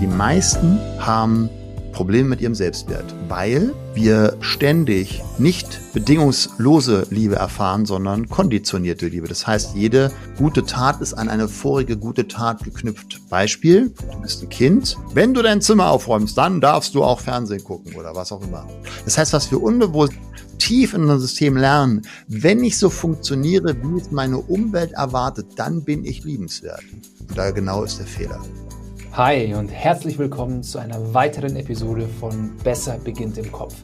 Die meisten haben Probleme mit ihrem Selbstwert, weil wir ständig nicht bedingungslose Liebe erfahren, sondern konditionierte Liebe. Das heißt, jede gute Tat ist an eine vorige gute Tat geknüpft. Beispiel, du bist ein Kind. Wenn du dein Zimmer aufräumst, dann darfst du auch Fernsehen gucken oder was auch immer. Das heißt, was wir unbewusst tief in unser System lernen, wenn ich so funktioniere, wie es meine Umwelt erwartet, dann bin ich liebenswert. Und da genau ist der Fehler. Hi und herzlich willkommen zu einer weiteren Episode von Besser beginnt im Kopf,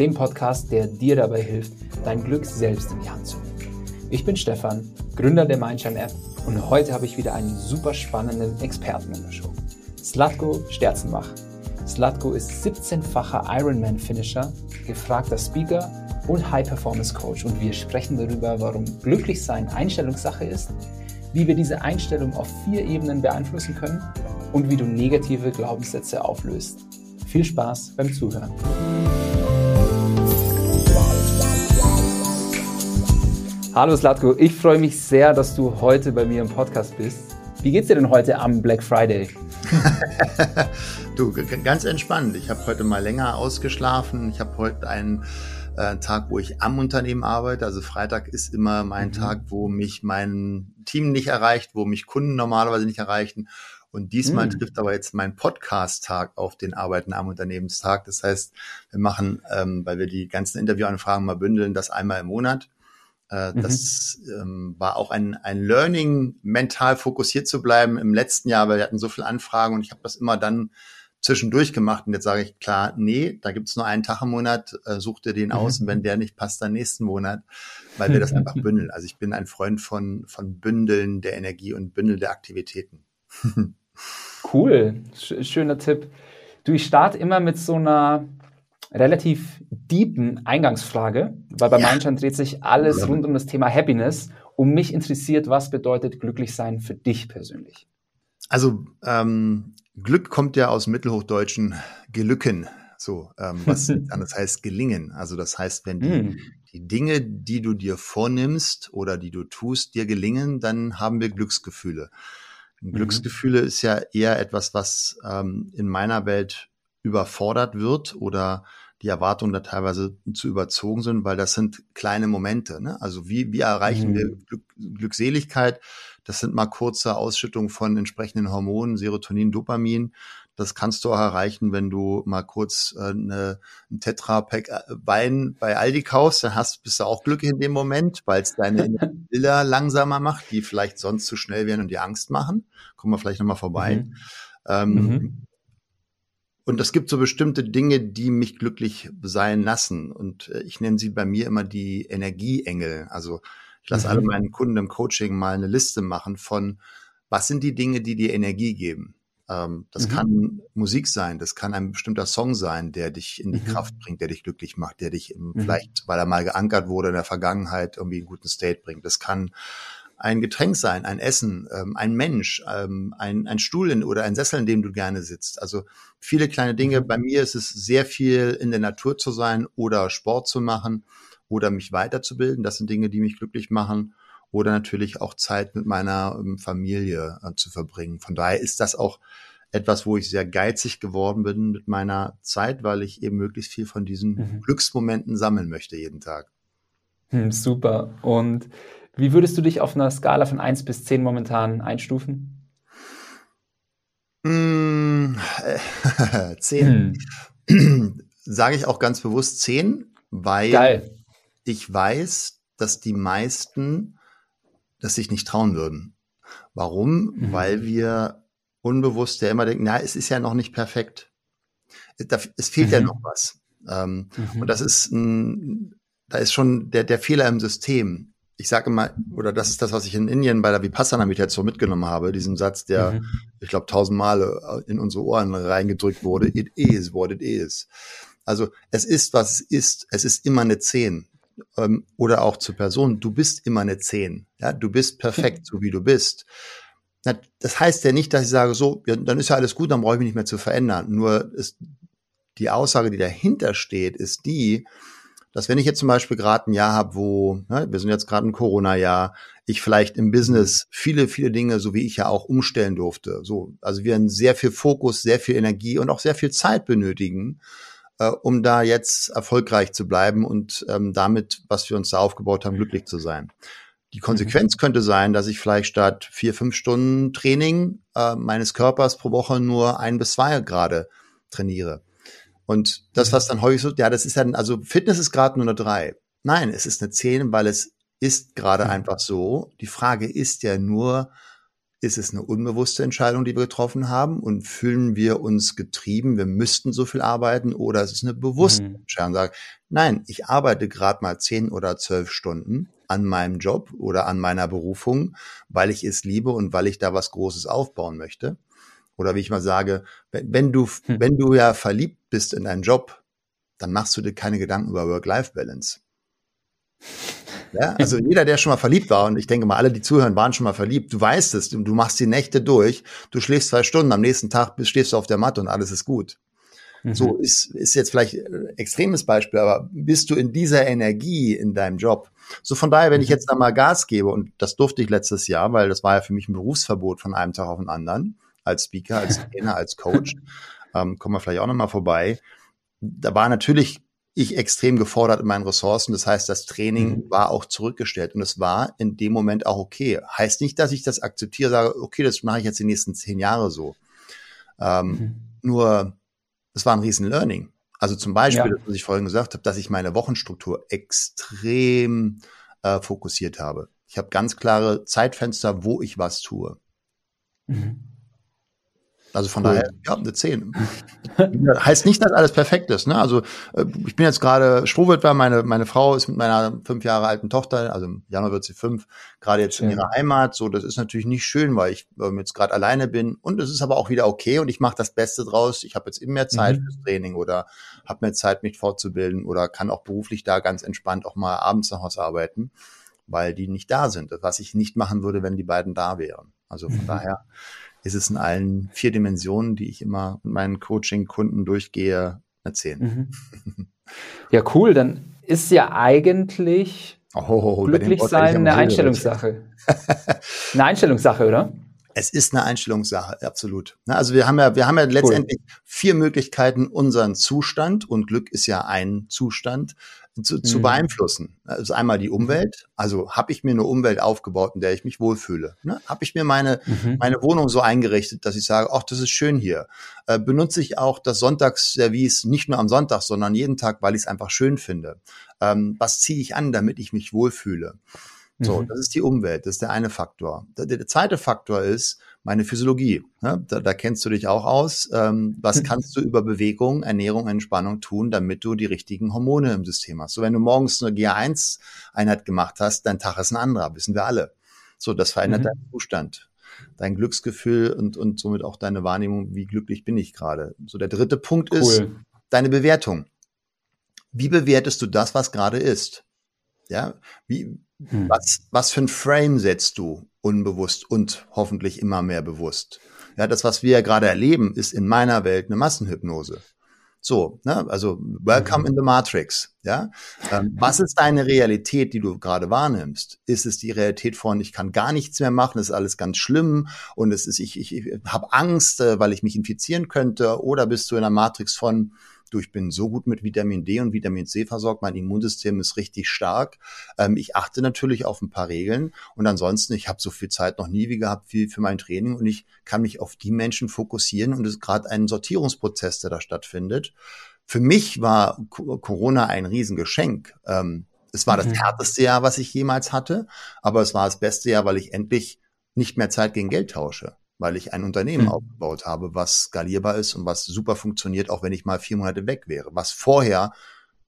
dem Podcast, der dir dabei hilft, dein Glück selbst in die Hand zu nehmen. Ich bin Stefan, Gründer der Mindshine App und heute habe ich wieder einen super spannenden Experten in der Show. Slatko Sterzenbach. Slatko ist 17-facher Ironman-Finisher, gefragter Speaker und High-Performance-Coach und wir sprechen darüber, warum glücklich sein Einstellungssache ist, wie wir diese Einstellung auf vier Ebenen beeinflussen können und wie du negative Glaubenssätze auflöst. Viel Spaß beim Zuhören. Hallo Slatko, ich freue mich sehr, dass du heute bei mir im Podcast bist. Wie geht's dir denn heute am Black Friday? du, ganz entspannt. Ich habe heute mal länger ausgeschlafen. Ich habe heute einen äh, Tag, wo ich am Unternehmen arbeite. Also Freitag ist immer mein mhm. Tag, wo mich mein Team nicht erreicht, wo mich Kunden normalerweise nicht erreichen. Und diesmal mhm. trifft aber jetzt mein Podcast-Tag auf den Arbeiten am Unternehmenstag. Das heißt, wir machen, ähm, weil wir die ganzen Interviewanfragen mal bündeln, das einmal im Monat. Äh, mhm. Das ähm, war auch ein, ein Learning, mental fokussiert zu bleiben im letzten Jahr, weil wir hatten so viele Anfragen und ich habe das immer dann zwischendurch gemacht. Und jetzt sage ich klar, nee, da gibt's nur einen Tag im Monat, äh, such dir den mhm. aus und wenn der nicht passt, dann nächsten Monat, weil wir das einfach bündeln. Also ich bin ein Freund von, von Bündeln der Energie und Bündeln der Aktivitäten. cool, schöner Tipp. Du, ich starte immer mit so einer relativ deepen Eingangsfrage, weil bei ja. Mindshine dreht sich alles rund um das Thema Happiness. Und mich interessiert, was bedeutet glücklich sein für dich persönlich? Also ähm, Glück kommt ja aus mittelhochdeutschen Gelücken, so ähm, was anders heißt gelingen. Also das heißt, wenn die, mm. die Dinge, die du dir vornimmst oder die du tust, dir gelingen, dann haben wir Glücksgefühle. Mhm. Glücksgefühle ist ja eher etwas, was ähm, in meiner Welt überfordert wird oder die Erwartungen da teilweise zu überzogen sind, weil das sind kleine Momente. Ne? Also wie, wie erreichen mhm. wir Glück, Glückseligkeit? Das sind mal kurze Ausschüttungen von entsprechenden Hormonen, Serotonin, Dopamin. Das kannst du auch erreichen, wenn du mal kurz äh, eine, ein Tetra-Pack äh, Wein bei Aldi kaufst, dann hast, bist du auch glücklich in dem Moment, weil es deine Bilder langsamer macht, die vielleicht sonst zu schnell wären und dir Angst machen. Kommen wir vielleicht nochmal vorbei. Mhm. Ähm, mhm. Und es gibt so bestimmte Dinge, die mich glücklich sein lassen. Und äh, ich nenne sie bei mir immer die Energieengel. Also ich lasse mhm. alle meinen Kunden im Coaching mal eine Liste machen von, was sind die Dinge, die dir Energie geben? Ähm, das mhm. kann Musik sein, das kann ein bestimmter Song sein, der dich in die mhm. Kraft bringt, der dich glücklich macht, der dich im, mhm. vielleicht, weil er mal geankert wurde in der Vergangenheit, irgendwie in einen guten State bringt. Das kann ein Getränk sein, ein Essen, ähm, ein Mensch, ähm, ein, ein Stuhl in, oder ein Sessel, in dem du gerne sitzt. Also viele kleine Dinge. Mhm. Bei mir ist es sehr viel in der Natur zu sein oder Sport zu machen oder mich weiterzubilden. Das sind Dinge, die mich glücklich machen oder natürlich auch Zeit mit meiner ähm, Familie äh, zu verbringen. Von daher ist das auch etwas, wo ich sehr geizig geworden bin mit meiner Zeit, weil ich eben möglichst viel von diesen mhm. Glücksmomenten sammeln möchte jeden Tag. Hm, super. Und wie würdest du dich auf einer Skala von 1 bis 10 momentan einstufen? Mm, äh, 10. Hm. Sage ich auch ganz bewusst 10, weil Geil. Ich weiß, dass die meisten das sich nicht trauen würden. Warum? Mhm. Weil wir unbewusst ja immer denken, na, es ist ja noch nicht perfekt. Es fehlt mhm. ja noch was. Ähm, mhm. Und das ist ein, da ist schon der, der Fehler im System. Ich sage mal, oder das ist das, was ich in Indien bei der Vipassana-Meditation mitgenommen habe, diesen Satz, der, mhm. ich glaube, tausendmal in unsere Ohren reingedrückt wurde, it is what it is. Also es ist, was es ist. Es ist immer eine Zehn ähm, oder auch zur Person, du bist immer eine 10. Ja, du bist perfekt, so wie du bist. Das heißt ja nicht, dass ich sage, so, ja, dann ist ja alles gut, dann brauche ich mich nicht mehr zu verändern. Nur ist die Aussage, die dahinter steht, ist die, dass wenn ich jetzt zum Beispiel gerade ein Jahr habe, wo, ne, wir sind jetzt gerade ein Corona-Jahr, ich vielleicht im Business viele, viele Dinge, so wie ich ja auch umstellen durfte. So, also wir haben sehr viel Fokus, sehr viel Energie und auch sehr viel Zeit benötigen, äh, um da jetzt erfolgreich zu bleiben und ähm, damit, was wir uns da aufgebaut haben, glücklich zu sein. Die Konsequenz mhm. könnte sein, dass ich vielleicht statt vier, fünf Stunden Training äh, meines Körpers pro Woche nur ein bis zwei Grad trainiere. Und das, mhm. was dann häufig so, ja, das ist dann, also Fitness ist gerade nur eine drei. Nein, es ist eine zehn, weil es ist gerade mhm. einfach so. Die Frage ist ja nur, ist es eine unbewusste Entscheidung, die wir getroffen haben und fühlen wir uns getrieben, wir müssten so viel arbeiten oder ist es eine bewusste mhm. Entscheidung? Sag, nein, ich arbeite gerade mal zehn oder zwölf Stunden an meinem Job oder an meiner Berufung, weil ich es liebe und weil ich da was Großes aufbauen möchte. Oder wie ich mal sage, wenn, wenn du, hm. wenn du ja verliebt bist in deinen Job, dann machst du dir keine Gedanken über Work-Life-Balance. Ja, also jeder, der schon mal verliebt war, und ich denke mal, alle, die zuhören, waren schon mal verliebt, du weißt es, du, machst die Nächte durch, du schläfst zwei Stunden, am nächsten Tag stehst du auf der Matte und alles ist gut. Mhm. So ist, ist jetzt vielleicht ein extremes Beispiel, aber bist du in dieser Energie in deinem Job? So von daher, wenn ich mhm. jetzt da mal Gas gebe, und das durfte ich letztes Jahr, weil das war ja für mich ein Berufsverbot von einem Tag auf den anderen, als Speaker, als Trainer, als Coach, ähm, kommen wir vielleicht auch nochmal vorbei. Da war natürlich ich extrem gefordert in meinen Ressourcen. Das heißt, das Training mhm. war auch zurückgestellt und es war in dem Moment auch okay. Heißt nicht, dass ich das akzeptiere, sage, okay, das mache ich jetzt die nächsten zehn Jahre so. Ähm, mhm. Nur das war ein riesen Learning. Also zum Beispiel, ja. was ich vorhin gesagt habe, dass ich meine Wochenstruktur extrem äh, fokussiert habe. Ich habe ganz klare Zeitfenster, wo ich was tue. Mhm. Also von cool. daher, ja, eine 10. heißt nicht, dass alles perfekt ist. Ne? Also äh, ich bin jetzt gerade Strohwitwer, meine, meine Frau ist mit meiner fünf Jahre alten Tochter, also im Januar wird sie fünf, gerade jetzt in ihrer Heimat. So, das ist natürlich nicht schön, weil ich ähm, jetzt gerade alleine bin. Und es ist aber auch wieder okay und ich mache das Beste draus. Ich habe jetzt immer mehr Zeit mhm. fürs Training oder habe mehr Zeit, mich fortzubilden oder kann auch beruflich da ganz entspannt auch mal abends nach Hause arbeiten, weil die nicht da sind. Was ich nicht machen würde, wenn die beiden da wären. Also von mhm. daher ist es in allen vier Dimensionen, die ich immer mit meinen Coaching-Kunden durchgehe, erzählen. Mhm. Ja, cool. Dann ist ja eigentlich oh, glücklich sein eine Einstellungssache. eine Einstellungssache, oder? Es ist eine Einstellungssache, absolut. Also wir haben ja, wir haben ja letztendlich cool. vier Möglichkeiten, unseren Zustand und Glück ist ja ein Zustand zu, zu mhm. beeinflussen. Also einmal die Umwelt. Also habe ich mir eine Umwelt aufgebaut, in der ich mich wohlfühle. Ne? Habe ich mir meine, mhm. meine Wohnung so eingerichtet, dass ich sage, ach, das ist schön hier. Äh, benutze ich auch das Sonntagsservice nicht nur am Sonntag, sondern jeden Tag, weil ich es einfach schön finde. Ähm, was ziehe ich an, damit ich mich wohlfühle? So, mhm. das ist die Umwelt, das ist der eine Faktor. Der, der zweite Faktor ist meine Physiologie. Ne? Da, da kennst du dich auch aus. Ähm, was kannst du über Bewegung, Ernährung, Entspannung tun, damit du die richtigen Hormone im System hast? So, wenn du morgens eine GA1-Einheit gemacht hast, dein Tag ist ein anderer, wissen wir alle. So, das verändert mhm. deinen Zustand, dein Glücksgefühl und, und somit auch deine Wahrnehmung, wie glücklich bin ich gerade. So, der dritte Punkt cool. ist deine Bewertung. Wie bewertest du das, was gerade ist? Ja, wie, hm. was, was für ein Frame setzt du unbewusst und hoffentlich immer mehr bewusst? Ja, das, was wir ja gerade erleben, ist in meiner Welt eine Massenhypnose. So, ne, also welcome mhm. in the Matrix. Ja, ähm, was ist deine Realität, die du gerade wahrnimmst? Ist es die Realität von ich kann gar nichts mehr machen, es ist alles ganz schlimm und es ist ich ich, ich habe Angst, äh, weil ich mich infizieren könnte? Oder bist du in der Matrix von du, ich bin so gut mit Vitamin D und Vitamin C versorgt, mein Immunsystem ist richtig stark. Ähm, ich achte natürlich auf ein paar Regeln und ansonsten, ich habe so viel Zeit noch nie wie gehabt wie für mein Training und ich kann mich auf die Menschen fokussieren und es ist gerade ein Sortierungsprozess, der da stattfindet. Für mich war Corona ein Riesengeschenk. Ähm, es war das mhm. härteste Jahr, was ich jemals hatte, aber es war das beste Jahr, weil ich endlich nicht mehr Zeit gegen Geld tausche weil ich ein Unternehmen mhm. aufgebaut habe, was skalierbar ist und was super funktioniert, auch wenn ich mal vier Monate weg wäre, was vorher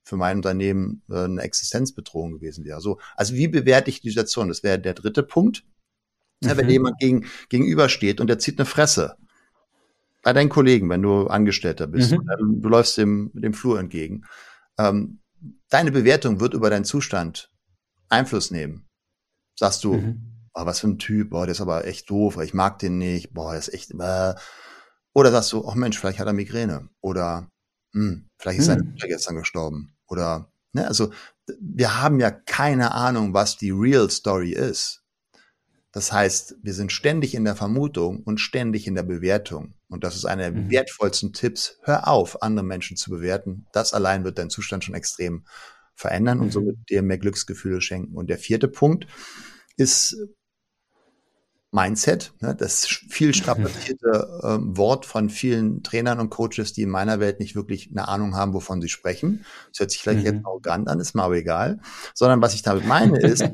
für mein Unternehmen äh, eine Existenzbedrohung gewesen wäre. So, also wie bewerte ich die Situation? Das wäre der dritte Punkt. Mhm. Ja, wenn mhm. jemand gegen, gegenübersteht und der zieht eine Fresse bei deinen Kollegen, wenn du Angestellter bist, mhm. du läufst dem, dem Flur entgegen. Ähm, deine Bewertung wird über deinen Zustand Einfluss nehmen. Sagst du, mhm oh, was für ein Typ, boah, der ist aber echt doof, ich mag den nicht, boah, der ist echt, äh. Oder sagst du, oh Mensch, vielleicht hat er Migräne. Oder, hm, vielleicht ist hm. seine Mutter gestern gestorben. Oder, ne, also, wir haben ja keine Ahnung, was die Real Story ist. Das heißt, wir sind ständig in der Vermutung und ständig in der Bewertung. Und das ist einer der mhm. wertvollsten Tipps. Hör auf, andere Menschen zu bewerten. Das allein wird deinen Zustand schon extrem verändern und mhm. somit dir mehr Glücksgefühle schenken. Und der vierte Punkt ist Mindset, ne, das viel strapazierte äh, Wort von vielen Trainern und Coaches, die in meiner Welt nicht wirklich eine Ahnung haben, wovon sie sprechen. Das hört sich vielleicht mhm. jetzt arrogant an, ist mir aber egal. Sondern was ich damit meine ist,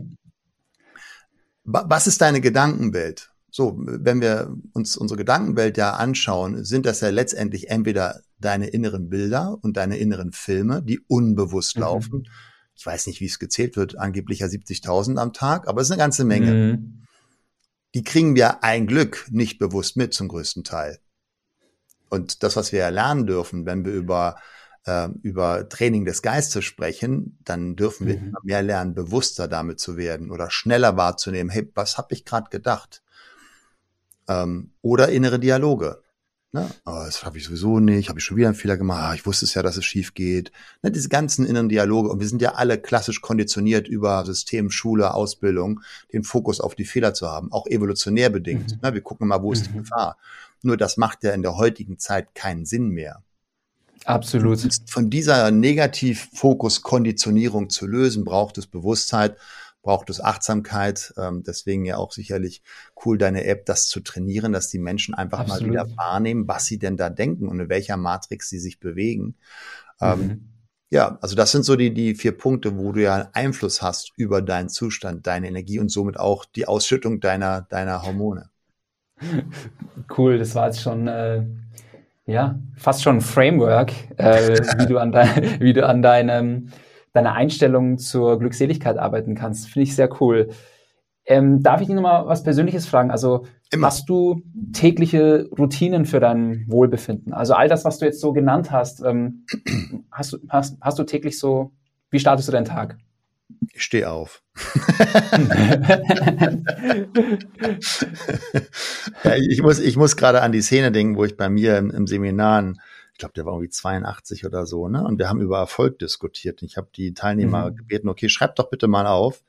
was ist deine Gedankenwelt? So, wenn wir uns unsere Gedankenwelt ja anschauen, sind das ja letztendlich entweder deine inneren Bilder und deine inneren Filme, die unbewusst mhm. laufen. Ich weiß nicht, wie es gezählt wird, angeblich ja 70.000 am Tag, aber es ist eine ganze Menge. Mhm. Die kriegen wir ein Glück nicht bewusst mit zum größten Teil. Und das, was wir ja lernen dürfen, wenn wir über äh, über Training des Geistes sprechen, dann dürfen wir mhm. immer mehr lernen, bewusster damit zu werden oder schneller wahrzunehmen, hey, was habe ich gerade gedacht? Ähm, oder innere Dialoge. Ne? Oh, das habe ich sowieso nicht, habe ich schon wieder einen Fehler gemacht, ah, ich wusste es ja, dass es schief geht. Ne? Diese ganzen inneren Dialoge, und wir sind ja alle klassisch konditioniert über System, Schule, Ausbildung, den Fokus auf die Fehler zu haben, auch evolutionär bedingt. Mhm. Ne? Wir gucken mal, wo ist die mhm. Gefahr. Nur das macht ja in der heutigen Zeit keinen Sinn mehr. Absolut. Von dieser Negativfokus-Konditionierung zu lösen, braucht es Bewusstheit, braucht es Achtsamkeit. Ähm, deswegen ja auch sicherlich cool, deine App das zu trainieren, dass die Menschen einfach Absolut. mal wieder wahrnehmen, was sie denn da denken und in welcher Matrix sie sich bewegen. Ähm, mhm. Ja, also das sind so die, die vier Punkte, wo du ja Einfluss hast über deinen Zustand, deine Energie und somit auch die Ausschüttung deiner, deiner Hormone. Cool, das war jetzt schon äh, ja, fast schon ein Framework, äh, wie du an, wie du an deinem, deiner Einstellung zur Glückseligkeit arbeiten kannst. Finde ich sehr cool. Ähm, darf ich dich nochmal was Persönliches fragen? Also Immer. hast du tägliche Routinen für dein Wohlbefinden? Also all das, was du jetzt so genannt hast, ähm, hast, du, hast, hast du täglich so, wie startest du deinen Tag? Ich stehe auf. ja, ich muss, ich muss gerade an die Szene denken, wo ich bei mir im, im Seminar, ich glaube, der war irgendwie 82 oder so, ne? Und wir haben über Erfolg diskutiert. Ich habe die Teilnehmer mhm. gebeten, okay, schreibt doch bitte mal auf,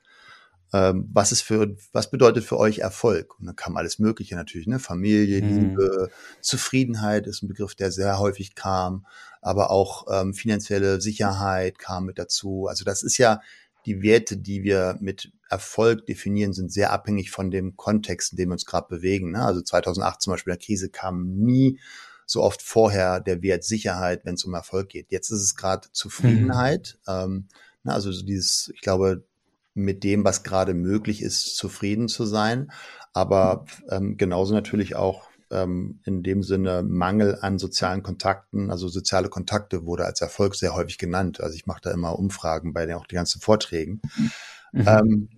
ähm, was ist für, was bedeutet für euch Erfolg? Und dann kam alles Mögliche natürlich, ne? Familie, mhm. Liebe, Zufriedenheit ist ein Begriff, der sehr häufig kam, aber auch ähm, finanzielle Sicherheit kam mit dazu. Also das ist ja die Werte, die wir mit Erfolg definieren, sind sehr abhängig von dem Kontext, in dem wir uns gerade bewegen. Ne? Also 2008 zum Beispiel, der Krise kam nie so oft vorher der Wert Sicherheit, wenn es um Erfolg geht. Jetzt ist es gerade Zufriedenheit. Mhm. Ähm, ne? also so dieses, ich glaube, mit dem, was gerade möglich ist, zufrieden zu sein. Aber ähm, genauso natürlich auch ähm, in dem Sinne Mangel an sozialen Kontakten, also soziale Kontakte wurde als Erfolg sehr häufig genannt. Also ich mache da immer Umfragen bei den auch die ganzen Vorträgen. Mhm. Ähm,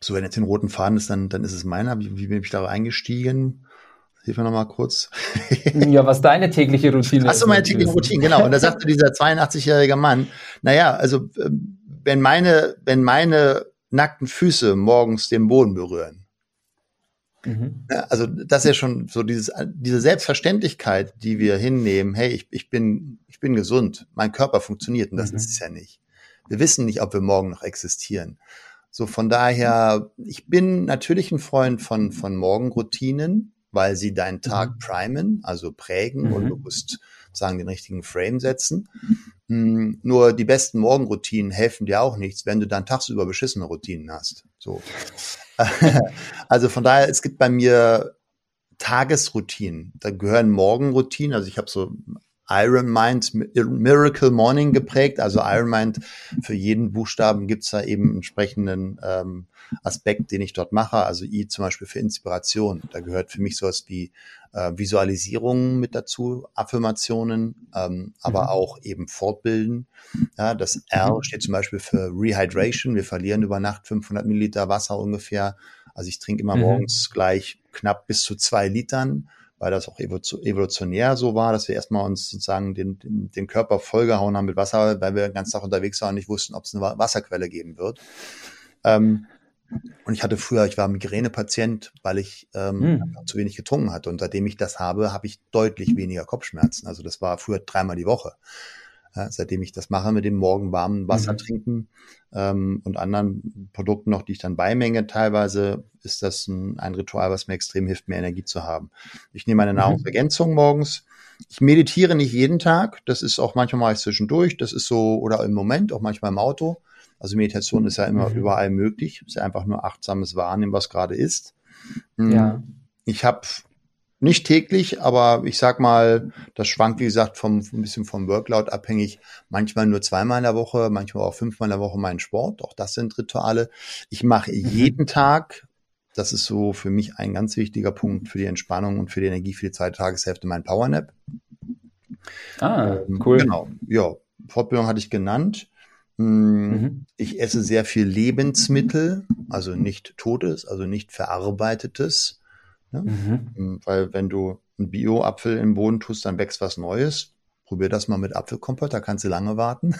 so, wenn jetzt den roten Faden ist, dann, dann ist es meiner. Wie, wie bin ich da eingestiegen? Hilf mir nochmal kurz. ja, was deine tägliche Routine ist. Achso, meine tägliche Routine, genau. Und da sagte dieser 82-jährige Mann, naja, also ähm, wenn meine, wenn meine nackten Füße morgens den Boden berühren, Mhm. Also das ist ja schon so dieses, diese Selbstverständlichkeit, die wir hinnehmen, hey, ich, ich, bin, ich bin gesund, mein Körper funktioniert und das mhm. ist es ja nicht. Wir wissen nicht, ob wir morgen noch existieren. So von daher, ich bin natürlich ein Freund von, von Morgenroutinen, weil sie deinen Tag mhm. primen, also prägen und mhm. bewusst sagen, den richtigen Frame setzen. Mhm. Nur die besten Morgenroutinen helfen dir auch nichts, wenn du dann tagsüber beschissene Routinen hast. So. also von daher, es gibt bei mir Tagesroutinen. Da gehören Morgenroutinen. Also ich habe so Iron Mind Miracle Morning geprägt. Also Iron Mind für jeden Buchstaben gibt's da eben entsprechenden ähm, Aspekt, den ich dort mache. Also I zum Beispiel für Inspiration. Da gehört für mich sowas wie äh, Visualisierungen mit dazu, Affirmationen, ähm, aber mhm. auch eben Fortbilden. Ja, das R mhm. steht zum Beispiel für Rehydration. Wir verlieren über Nacht 500 Milliliter Wasser ungefähr. Also ich trinke immer mhm. morgens gleich knapp bis zu zwei Litern weil das auch evolutionär so war, dass wir erstmal uns sozusagen den, den, den Körper vollgehauen haben mit Wasser, weil wir den ganzen Tag unterwegs waren und nicht wussten, ob es eine Wasserquelle geben wird. Ähm, und ich hatte früher, ich war Migränepatient, weil ich ähm, hm. zu wenig getrunken hatte. Und seitdem ich das habe, habe ich deutlich weniger Kopfschmerzen. Also das war früher dreimal die Woche. Ja, seitdem ich das mache mit dem morgen warmen Wasser mhm. trinken ähm, und anderen Produkten noch, die ich dann beimenge teilweise, ist das ein, ein Ritual, was mir extrem hilft, mehr Energie zu haben. Ich nehme eine mhm. Nahrungsergänzung morgens. Ich meditiere nicht jeden Tag. Das ist auch manchmal mal zwischendurch. Das ist so, oder im Moment, auch manchmal im Auto. Also Meditation ist ja immer mhm. überall möglich. Ist ja einfach nur achtsames Wahrnehmen, was gerade ist. Hm. Ja. Ich habe nicht täglich, aber ich sag mal, das schwankt, wie gesagt, vom, ein bisschen vom Workload abhängig. Manchmal nur zweimal in der Woche, manchmal auch fünfmal in der Woche meinen Sport. Auch das sind Rituale. Ich mache mhm. jeden Tag, das ist so für mich ein ganz wichtiger Punkt für die Entspannung und für die Energie für die zweite Tageshälfte, mein Powernap. Ah, ähm, cool. Genau, ja. Fortbildung hatte ich genannt. Hm, mhm. Ich esse sehr viel Lebensmittel, also nicht totes, also nicht verarbeitetes. Ne? Mhm. Hm, weil wenn du einen Bio-Apfel im Boden tust, dann wächst was Neues. Probier das mal mit Apfelkompott, da kannst du lange warten.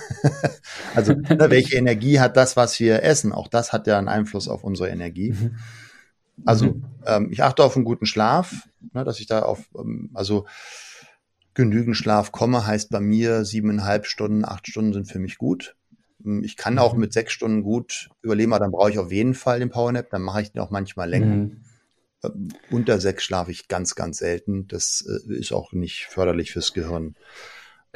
also, ne, welche Energie hat das, was wir essen? Auch das hat ja einen Einfluss auf unsere Energie. Mhm. Also, mhm. ähm, ich achte auf einen guten Schlaf, ne, dass ich da auf, ähm, also genügend Schlaf komme, heißt bei mir siebeneinhalb Stunden, acht Stunden sind für mich gut. Hm, ich kann auch mhm. mit sechs Stunden gut überleben, aber dann brauche ich auf jeden Fall den Powernap. Dann mache ich den auch manchmal länger. Mhm. Ähm, unter sechs schlafe ich ganz, ganz selten. Das äh, ist auch nicht förderlich fürs Gehirn.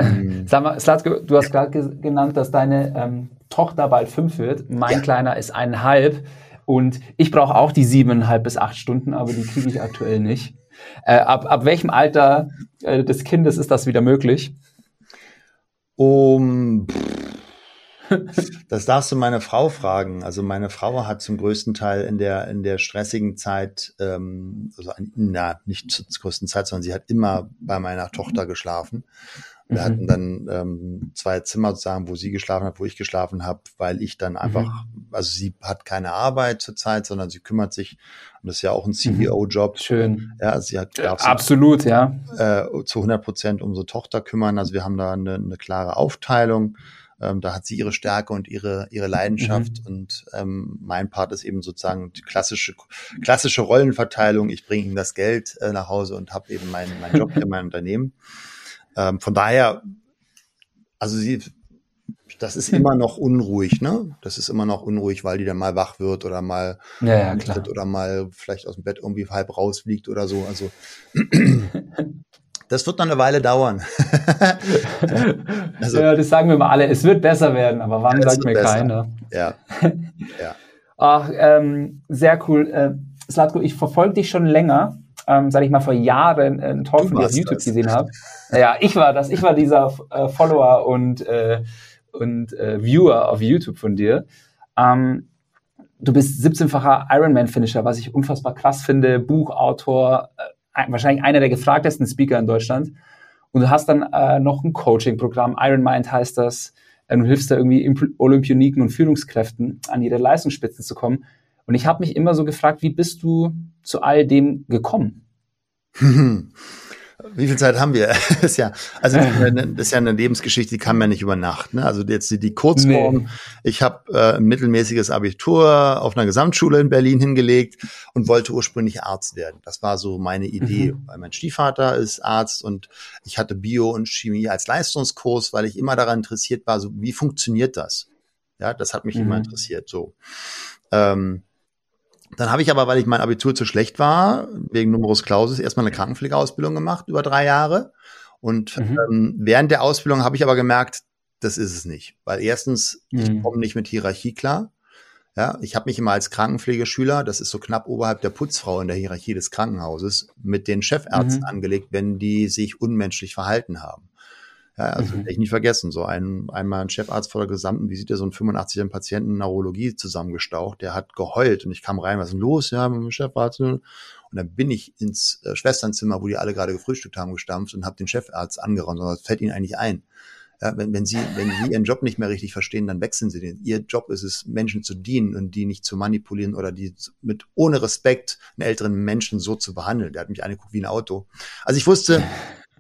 Ähm, Sag mal, Slatko, du hast gerade genannt, dass deine ähm, Tochter bald fünf wird. Mein ja. Kleiner ist eineinhalb. Und ich brauche auch die siebeneinhalb bis acht Stunden, aber die kriege ich aktuell nicht. Äh, ab, ab welchem Alter äh, des Kindes ist das wieder möglich? Um, pff, das darfst du meine Frau fragen. Also meine Frau hat zum größten Teil in der in der stressigen Zeit, ähm, also na nicht zur größten Zeit, sondern sie hat immer bei meiner Tochter geschlafen. Wir mhm. hatten dann ähm, zwei Zimmer sozusagen, wo sie geschlafen hat, wo ich geschlafen habe, weil ich dann einfach, mhm. also sie hat keine Arbeit zurzeit, sondern sie kümmert sich, und das ist ja auch ein mhm. CEO-Job. Schön. Ja, sie hat darf absolut, ja, äh, zu 100 Prozent um unsere Tochter kümmern. Also wir haben da eine, eine klare Aufteilung. Ähm, da hat sie ihre Stärke und ihre, ihre Leidenschaft. Mhm. Und ähm, mein Part ist eben sozusagen die klassische, klassische Rollenverteilung. Ich bringe ihm das Geld äh, nach Hause und habe eben meinen mein Job hier, mein Unternehmen. Ähm, von daher, also sie, das ist immer noch unruhig, ne? Das ist immer noch unruhig, weil die dann mal wach wird oder mal ja, ja, oder mal vielleicht aus dem Bett irgendwie halb rausfliegt oder so. Also Das wird noch eine Weile dauern. also, ja, das sagen wir mal alle. Es wird besser werden, aber wann sagt mir besser. keiner? Ja. ja. Ach, ähm, sehr cool. Äh, Slatko, ich verfolge dich schon länger, ähm, seit ich mal vor Jahren äh, einen Talk von dir auf YouTube das. gesehen habe. Ja, ich war das. Ich war dieser äh, Follower und, äh, und äh, Viewer auf YouTube von dir. Ähm, du bist 17-facher Ironman-Finisher, was ich unfassbar krass finde, Buchautor, äh, wahrscheinlich einer der gefragtesten Speaker in Deutschland. Und du hast dann äh, noch ein Coaching-Programm, Iron Mind heißt das. Äh, du hilfst da irgendwie Olympioniken und Führungskräften an ihre Leistungsspitzen zu kommen. Und ich habe mich immer so gefragt, wie bist du zu all dem gekommen? Wie viel Zeit haben wir? das ist ja, also das ist ja eine Lebensgeschichte, die kann man nicht über Nacht. Ne? Also jetzt die, die Kurzform. Nee. Ich habe äh, ein mittelmäßiges Abitur auf einer Gesamtschule in Berlin hingelegt und wollte ursprünglich Arzt werden. Das war so meine Idee, mhm. weil mein Stiefvater ist Arzt und ich hatte Bio und Chemie als Leistungskurs, weil ich immer daran interessiert war, so wie funktioniert das? Ja, das hat mich mhm. immer interessiert. So. Ähm, dann habe ich aber, weil ich mein Abitur zu schlecht war, wegen Numerus Clausus, erstmal eine Krankenpflegeausbildung gemacht, über drei Jahre. Und mhm. ähm, während der Ausbildung habe ich aber gemerkt, das ist es nicht. Weil erstens, mhm. ich komme nicht mit Hierarchie klar. Ja, ich habe mich immer als Krankenpflegeschüler, das ist so knapp oberhalb der Putzfrau in der Hierarchie des Krankenhauses, mit den Chefärzten mhm. angelegt, wenn die sich unmenschlich verhalten haben. Ja, also mhm. ich nicht vergessen, so ein, einmal ein Chefarzt vor der gesamten Visite, so ein 85-jährigen Patienten Neurologie zusammengestaucht, der hat geheult und ich kam rein, was ist denn los? Ja, mit dem Chefarzt. Und dann bin ich ins äh, Schwesternzimmer, wo die alle gerade gefrühstückt haben, gestampft und habe den Chefarzt angerannt. Und das fällt ihnen eigentlich ein. Ja, wenn, wenn, sie, wenn sie ihren Job nicht mehr richtig verstehen, dann wechseln sie den. Ihr Job ist es, Menschen zu dienen und die nicht zu manipulieren oder die mit ohne Respekt einen älteren Menschen so zu behandeln. Der hat mich angeguckt wie ein Auto. Also ich wusste,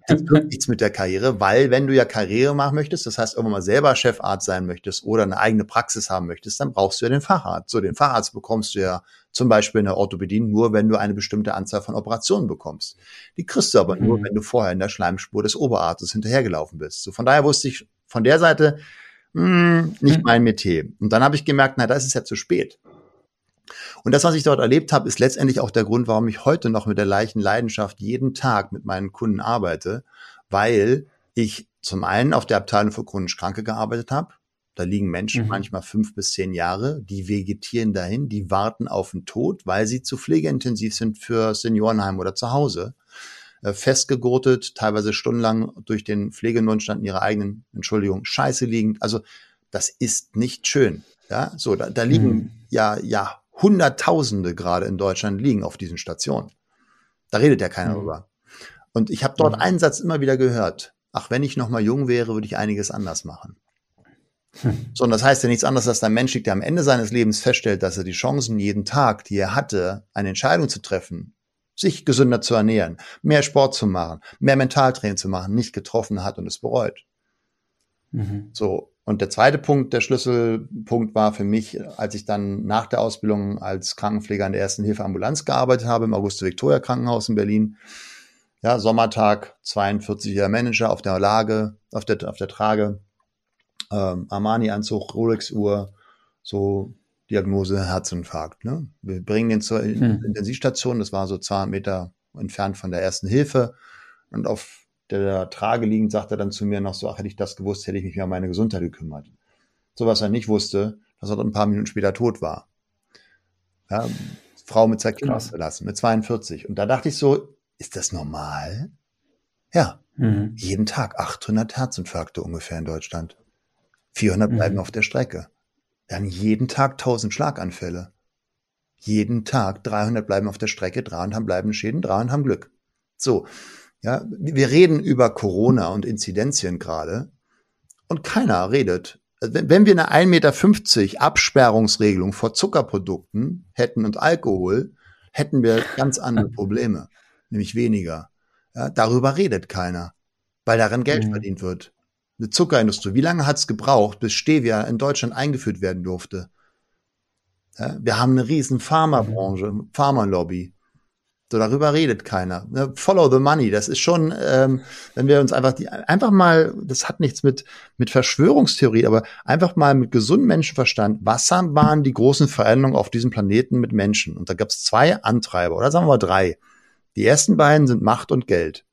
das wird nichts mit der Karriere, weil wenn du ja Karriere machen möchtest, das heißt irgendwann mal selber Chefarzt sein möchtest oder eine eigene Praxis haben möchtest, dann brauchst du ja den Facharzt. So, den Facharzt bekommst du ja zum Beispiel in der Orthopädie nur, wenn du eine bestimmte Anzahl von Operationen bekommst. Die kriegst du aber mhm. nur, wenn du vorher in der Schleimspur des Oberarztes hinterhergelaufen bist. So, von daher wusste ich, von der Seite mh, hm, nicht mhm. mein Metier. Und dann habe ich gemerkt, na, da ist es ja zu spät. Und das, was ich dort erlebt habe, ist letztendlich auch der Grund, warum ich heute noch mit der gleichen Leidenschaft jeden Tag mit meinen Kunden arbeite, weil ich zum einen auf der Abteilung für chronisch Kranke gearbeitet habe. Da liegen Menschen mhm. manchmal fünf bis zehn Jahre, die vegetieren dahin, die warten auf den Tod, weil sie zu pflegeintensiv sind für Seniorenheim oder zu Hause. Äh, festgegurtet, teilweise stundenlang durch den Pflegenotstand in ihrer eigenen, Entschuldigung, Scheiße liegend. Also das ist nicht schön. Ja, so, da, da liegen mhm. ja, ja, Hunderttausende gerade in Deutschland liegen auf diesen Stationen. Da redet ja keiner mhm. drüber. Und ich habe dort mhm. einen Satz immer wieder gehört. Ach, wenn ich noch mal jung wäre, würde ich einiges anders machen. Hm. So, und das heißt ja nichts anderes, als der Mensch, der am Ende seines Lebens feststellt, dass er die Chancen jeden Tag, die er hatte, eine Entscheidung zu treffen, sich gesünder zu ernähren, mehr Sport zu machen, mehr Mentaltraining zu machen, nicht getroffen hat und es bereut. Mhm. So. Und der zweite Punkt, der Schlüsselpunkt war für mich, als ich dann nach der Ausbildung als Krankenpfleger in der ersten Hilfe Ambulanz gearbeitet habe im Auguste Victoria Krankenhaus in Berlin. Ja, Sommertag, 42er Manager auf der Lage, auf der, auf der Trage, ähm, Armani-Anzug, Rolex-Uhr, so Diagnose Herzinfarkt. Ne? Wir bringen den zur hm. Intensivstation, das war so 200 Meter entfernt von der ersten Hilfe. Und auf der Trage liegend sagt er dann zu mir noch so, ach, hätte ich das gewusst, hätte ich mich mehr um meine Gesundheit gekümmert. So was er nicht wusste, dass er ein paar Minuten später tot war. Ja, Frau mit zwei Kindern verlassen, mit 42. Und da dachte ich so, ist das normal? Ja, mhm. jeden Tag 800 Herzinfarkte ungefähr in Deutschland. 400 bleiben mhm. auf der Strecke. Haben jeden Tag 1000 Schlaganfälle. Jeden Tag 300 bleiben auf der Strecke, 300 bleiben Schäden, 300 haben Glück. So, ja, wir reden über Corona und Inzidenzien gerade und keiner redet. Also wenn wir eine 1,50 Meter Absperrungsregelung vor Zuckerprodukten hätten und Alkohol, hätten wir ganz andere Probleme, nämlich weniger. Ja, darüber redet keiner, weil daran Geld mhm. verdient wird eine Zuckerindustrie. Wie lange hat es gebraucht, bis Stevia in Deutschland eingeführt werden durfte? Ja, wir haben eine riesen Pharmabranche, Pharmalobby. So, darüber redet keiner. Follow the money. Das ist schon, ähm, wenn wir uns einfach die, einfach mal, das hat nichts mit, mit Verschwörungstheorie, aber einfach mal mit gesundem Menschenverstand. Was waren die großen Veränderungen auf diesem Planeten mit Menschen? Und da gab es zwei Antreiber, oder sagen wir mal drei. Die ersten beiden sind Macht und Geld.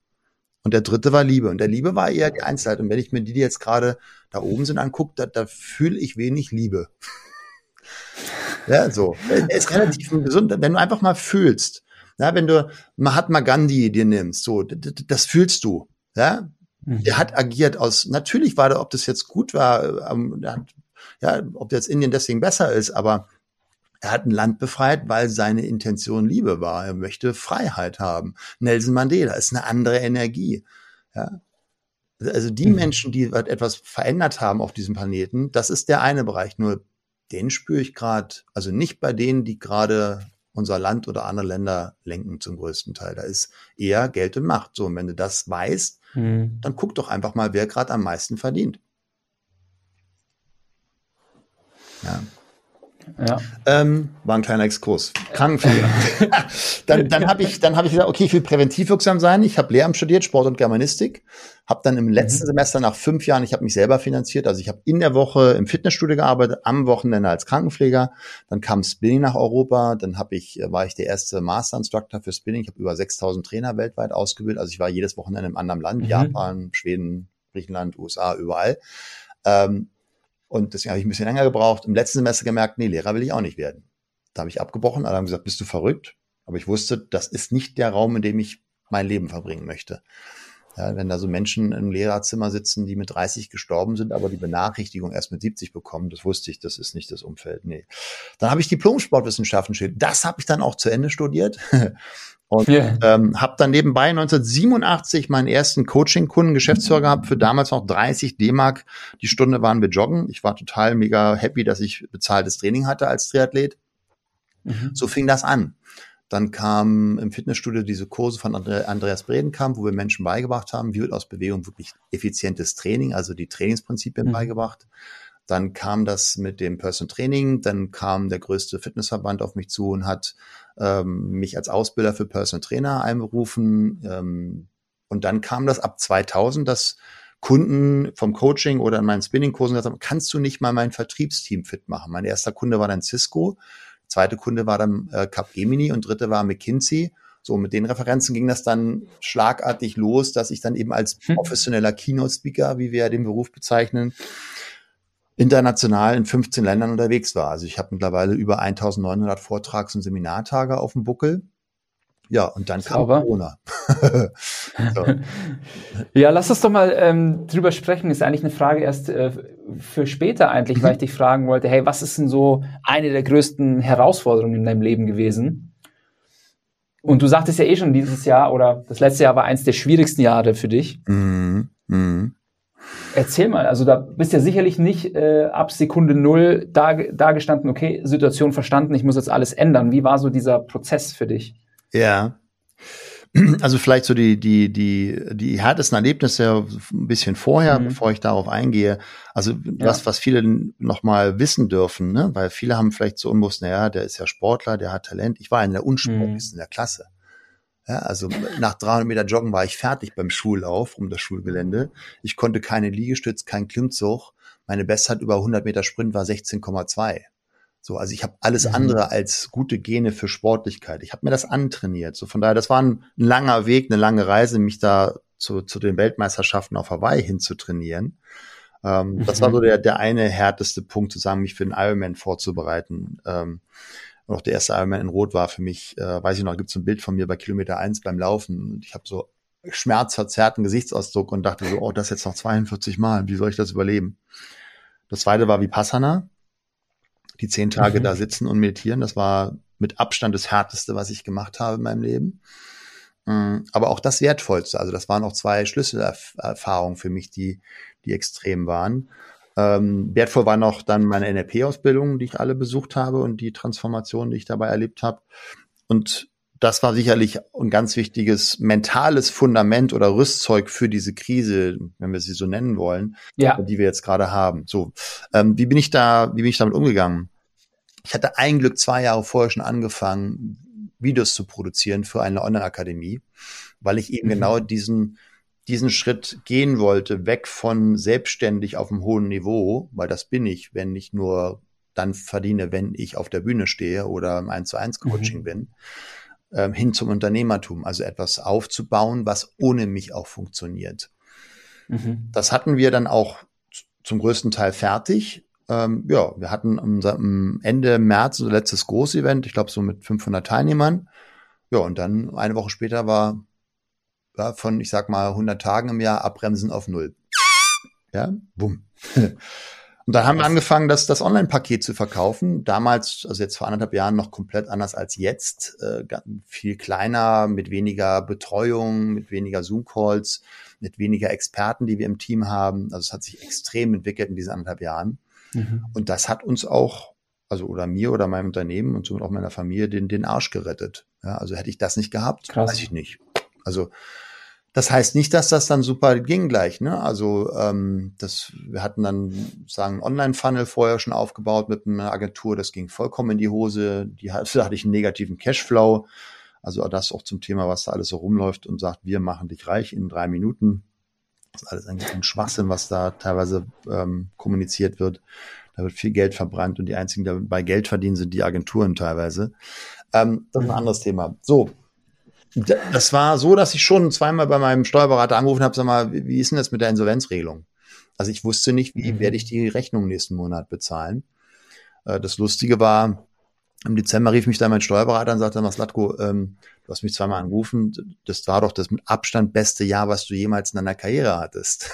Und der dritte war Liebe. Und der Liebe war eher die Einzelheit. Und wenn ich mir die, die jetzt gerade da oben sind, angucke, da, da fühle ich wenig Liebe. ja, so. Er ist relativ gesund. Wenn du einfach mal fühlst, ja, wenn du Mahatma Gandhi dir nimmst, so, das fühlst du, ja. Mhm. Der hat agiert aus, natürlich war der, ob das jetzt gut war, ähm, ja, ob jetzt Indien deswegen besser ist, aber er hat ein Land befreit, weil seine Intention Liebe war. Er möchte Freiheit haben. Nelson Mandela ist eine andere Energie. Ja? Also die mhm. Menschen, die etwas verändert haben auf diesem Planeten, das ist der eine Bereich. Nur den spüre ich gerade, also nicht bei denen, die gerade unser Land oder andere Länder lenken zum größten Teil. Da ist eher Geld und Macht. So, und wenn du das weißt, mhm. dann guck doch einfach mal, wer gerade am meisten verdient. Ja. Ja. Ähm, war ein kleiner Exkurs. Krankenpfleger. dann dann habe ich, dann hab ich gesagt, okay, ich will präventiv wirksam sein. Ich habe Lehramt studiert, Sport und Germanistik. Habe dann im letzten mhm. Semester nach fünf Jahren, ich habe mich selber finanziert. Also ich habe in der Woche im Fitnessstudio gearbeitet, am Wochenende als Krankenpfleger. Dann kam Spinning nach Europa. Dann hab ich, war ich der erste Master Instructor für Spinning. Ich habe über 6000 Trainer weltweit ausgebildet. Also ich war jedes Wochenende im anderen Land, mhm. Japan, Schweden, Griechenland, USA, überall. Ähm, und deswegen habe ich ein bisschen länger gebraucht. Im letzten Semester gemerkt, nee, Lehrer will ich auch nicht werden. Da habe ich abgebrochen. Alle haben gesagt, bist du verrückt? Aber ich wusste, das ist nicht der Raum, in dem ich mein Leben verbringen möchte. Ja, wenn da so Menschen im Lehrerzimmer sitzen, die mit 30 gestorben sind, aber die Benachrichtigung erst mit 70 bekommen, das wusste ich, das ist nicht das Umfeld. Nee. Dann habe ich Diplom-Sportwissenschaften studiert. Das habe ich dann auch zu Ende studiert. Und yeah. ähm, habe dann nebenbei 1987 meinen ersten Coaching-Kunden, Geschäftsführer gehabt, für damals noch 30 D-Mark. Die Stunde waren wir joggen. Ich war total mega happy, dass ich bezahltes Training hatte als Triathlet. Mhm. So fing das an. Dann kam im Fitnessstudio diese Kurse von Andreas Bredenkamp, wo wir Menschen beigebracht haben, wie wird aus Bewegung wirklich effizientes Training, also die Trainingsprinzipien mhm. beigebracht. Dann kam das mit dem Person Training, dann kam der größte Fitnessverband auf mich zu und hat ähm, mich als Ausbilder für Personal Trainer einberufen. Ähm, und dann kam das ab 2000, dass Kunden vom Coaching oder in meinen Spinning-Kursen gesagt haben, kannst du nicht mal mein Vertriebsteam fit machen? Mein erster Kunde war dann Cisco, zweite Kunde war dann äh, Capgemini und dritte war McKinsey. So, mit den Referenzen ging das dann schlagartig los, dass ich dann eben als hm. professioneller Keynote-Speaker, wie wir ja den Beruf bezeichnen, international in 15 Ländern unterwegs war. Also ich habe mittlerweile über 1900 Vortrags- und Seminartage auf dem Buckel. Ja, und dann kam Corona. ja, lass uns doch mal ähm, drüber sprechen. Ist eigentlich eine Frage erst äh, für später eigentlich, mhm. weil ich dich fragen wollte, hey, was ist denn so eine der größten Herausforderungen in deinem Leben gewesen? Und du sagtest ja eh schon dieses Jahr oder das letzte Jahr war eins der schwierigsten Jahre für dich. Mhm. Mhm. Erzähl mal, also da bist ja sicherlich nicht äh, ab Sekunde null da, da gestanden, okay, Situation verstanden, ich muss jetzt alles ändern. Wie war so dieser Prozess für dich? Ja. Also vielleicht so die, die, die, die härtesten Erlebnisse ein bisschen vorher, mhm. bevor ich darauf eingehe. Also ja. was, was viele nochmal wissen dürfen, ne? weil viele haben vielleicht so unbewusst, naja, der ist ja Sportler, der hat Talent. Ich war in der unsportlichsten mhm. der Klasse. Ja, also nach 300 Meter Joggen war ich fertig beim Schullauf um das Schulgelände. Ich konnte keine Liegestütz, kein Klimmzug. Meine Bestzeit über 100 Meter Sprint war 16,2. So, also ich habe alles mhm. andere als gute Gene für Sportlichkeit. Ich habe mir das antrainiert. So von daher, das war ein, ein, langer Weg, eine lange Reise, mich da zu, zu den Weltmeisterschaften auf Hawaii hin zu trainieren. Ähm, mhm. Das war so der, der eine härteste Punkt, zu sagen, mich für den Ironman vorzubereiten. Ähm, und auch der erste Ironman in Rot war für mich, äh, weiß ich noch, gibt es ein Bild von mir bei Kilometer eins beim Laufen. Und ich habe so schmerzverzerrten Gesichtsausdruck und dachte so, oh, das jetzt noch 42 Mal, wie soll ich das überleben? Das zweite war Vipassana die zehn Tage mhm. da sitzen und meditieren. Das war mit Abstand das härteste, was ich gemacht habe in meinem Leben. Mm, aber auch das Wertvollste. Also das waren auch zwei Schlüsselerfahrungen für mich, die, die extrem waren. Ähm, wertvoll war noch dann meine NLP-Ausbildung, die ich alle besucht habe und die Transformation, die ich dabei erlebt habe. Und das war sicherlich ein ganz wichtiges mentales Fundament oder Rüstzeug für diese Krise, wenn wir sie so nennen wollen, ja. die wir jetzt gerade haben. So, ähm, wie bin ich da, wie bin ich damit umgegangen? Ich hatte ein Glück zwei Jahre vorher schon angefangen, Videos zu produzieren für eine Online-Akademie, weil ich eben mhm. genau diesen diesen Schritt gehen wollte, weg von selbstständig auf einem hohen Niveau, weil das bin ich, wenn ich nur dann verdiene, wenn ich auf der Bühne stehe oder im 1 zu 1 Coaching mhm. bin, ähm, hin zum Unternehmertum, also etwas aufzubauen, was ohne mich auch funktioniert. Mhm. Das hatten wir dann auch zum größten Teil fertig. Ähm, ja, wir hatten unser, Ende März unser letztes Großevent, ich glaube so mit 500 Teilnehmern. Ja, und dann eine Woche später war, war von, ich sag mal, 100 Tagen im Jahr abbremsen auf Null. Ja, bumm. Und dann haben wir angefangen, das, das Online-Paket zu verkaufen. Damals, also jetzt vor anderthalb Jahren, noch komplett anders als jetzt. Äh, viel kleiner, mit weniger Betreuung, mit weniger Zoom-Calls, mit weniger Experten, die wir im Team haben. Also es hat sich extrem entwickelt in diesen anderthalb Jahren. Mhm. Und das hat uns auch, also oder mir oder meinem Unternehmen und somit auch meiner Familie den, den Arsch gerettet. Ja, also hätte ich das nicht gehabt, Krass. weiß ich nicht. Also das heißt nicht, dass das dann super ging gleich. Ne? Also ähm, das, wir hatten dann sagen Online-Funnel vorher schon aufgebaut mit einer Agentur. Das ging vollkommen in die Hose. Die, da hatte ich einen negativen Cashflow. Also das auch zum Thema, was da alles so rumläuft und sagt, wir machen dich reich in drei Minuten. Das ist alles eigentlich ein Schwachsinn, was da teilweise ähm, kommuniziert wird. Da wird viel Geld verbrannt und die einzigen, die bei Geld verdienen, sind die Agenturen teilweise. Ähm, das ist ein anderes Thema. So, das war so, dass ich schon zweimal bei meinem Steuerberater angerufen habe, sag mal, wie ist denn das mit der Insolvenzregelung? Also ich wusste nicht, wie mhm. werde ich die Rechnung nächsten Monat bezahlen. Äh, das Lustige war, im Dezember rief mich dann mein Steuerberater und sagte, Maslatko, ähm, du hast mich zweimal angerufen, das war doch das mit Abstand beste Jahr, was du jemals in deiner Karriere hattest.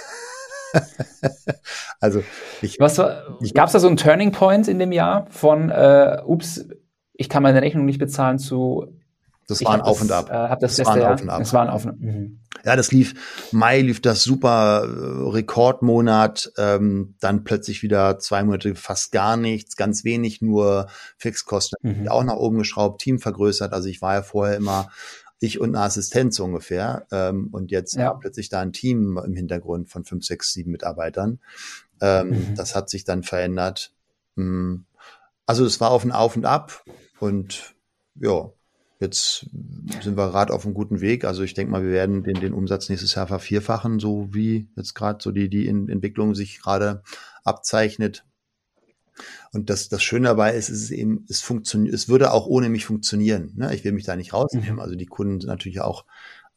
also ich, was war, gab es da so einen Turning Point in dem Jahr von, äh, ups, ich kann meine Rechnung nicht bezahlen zu das war ein Auf und Ab. Äh, hab das, das war ein Auf und Ab. Das war ein Auf und Ab. Mhm. Ja, das lief, Mai lief das super äh, Rekordmonat, ähm, dann plötzlich wieder zwei Monate fast gar nichts, ganz wenig nur Fixkosten mhm. auch nach oben geschraubt, Team vergrößert. Also ich war ja vorher immer ich und eine Assistenz ungefähr ähm, und jetzt ja. plötzlich da ein Team im Hintergrund von fünf, sechs, sieben Mitarbeitern. Ähm, mhm. Das hat sich dann verändert. Mm. Also es war auf ein Auf und Ab und ja, jetzt sind wir gerade auf einem guten Weg. Also ich denke mal, wir werden den, den Umsatz nächstes Jahr vervierfachen, so wie jetzt gerade so die, die Entwicklung sich gerade abzeichnet. Und das, das Schöne dabei ist, es ist eben, es funktioniert, es würde auch ohne mich funktionieren. Ne? Ich will mich da nicht rausnehmen. Mhm. Also die Kunden sind natürlich auch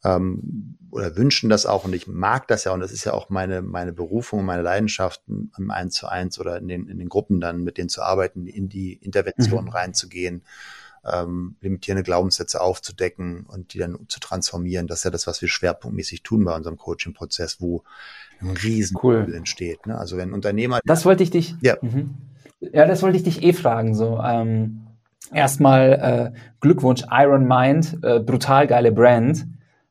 ähm, oder wünschen das auch und ich mag das ja und das ist ja auch meine, meine Berufung, meine Leidenschaft im Eins zu eins oder in den, in den Gruppen dann mit denen zu arbeiten, in die Intervention mhm. reinzugehen, ähm, limitierende Glaubenssätze aufzudecken und die dann zu transformieren. Das ist ja das, was wir schwerpunktmäßig tun bei unserem Coaching-Prozess, wo ein riesen cool. entsteht. Ne? Also wenn Unternehmer. Das wollte ich dich. Ja. Mhm. Ja, das wollte ich dich eh fragen. So, ähm, erstmal äh, Glückwunsch, Iron Mind, äh, brutal geile Brand.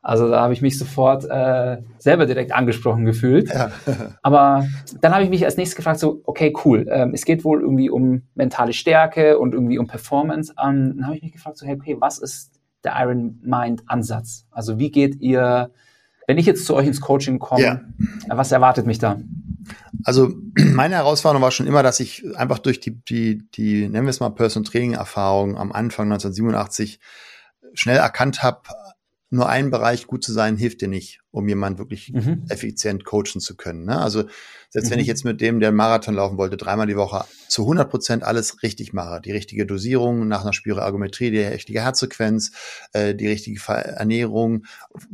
Also da habe ich mich sofort äh, selber direkt angesprochen gefühlt. Ja. Aber dann habe ich mich als nächstes gefragt, so, okay, cool, ähm, es geht wohl irgendwie um mentale Stärke und irgendwie um Performance. Ähm, dann habe ich mich gefragt, so, hey, okay, was ist der Iron Mind Ansatz? Also wie geht ihr, wenn ich jetzt zu euch ins Coaching komme, ja. was erwartet mich da? Also meine Herausforderung war schon immer, dass ich einfach durch die, die, die nennen wir es mal Person Training Erfahrung am Anfang 1987 schnell erkannt habe, nur ein Bereich gut zu sein, hilft dir nicht, um jemand wirklich mhm. effizient coachen zu können. Ne? Also selbst mhm. wenn ich jetzt mit dem, der einen Marathon laufen wollte, dreimal die Woche zu 100 Prozent alles richtig mache, die richtige Dosierung nach einer Spiroergometrie, die richtige Herzfrequenz, äh, die richtige Ernährung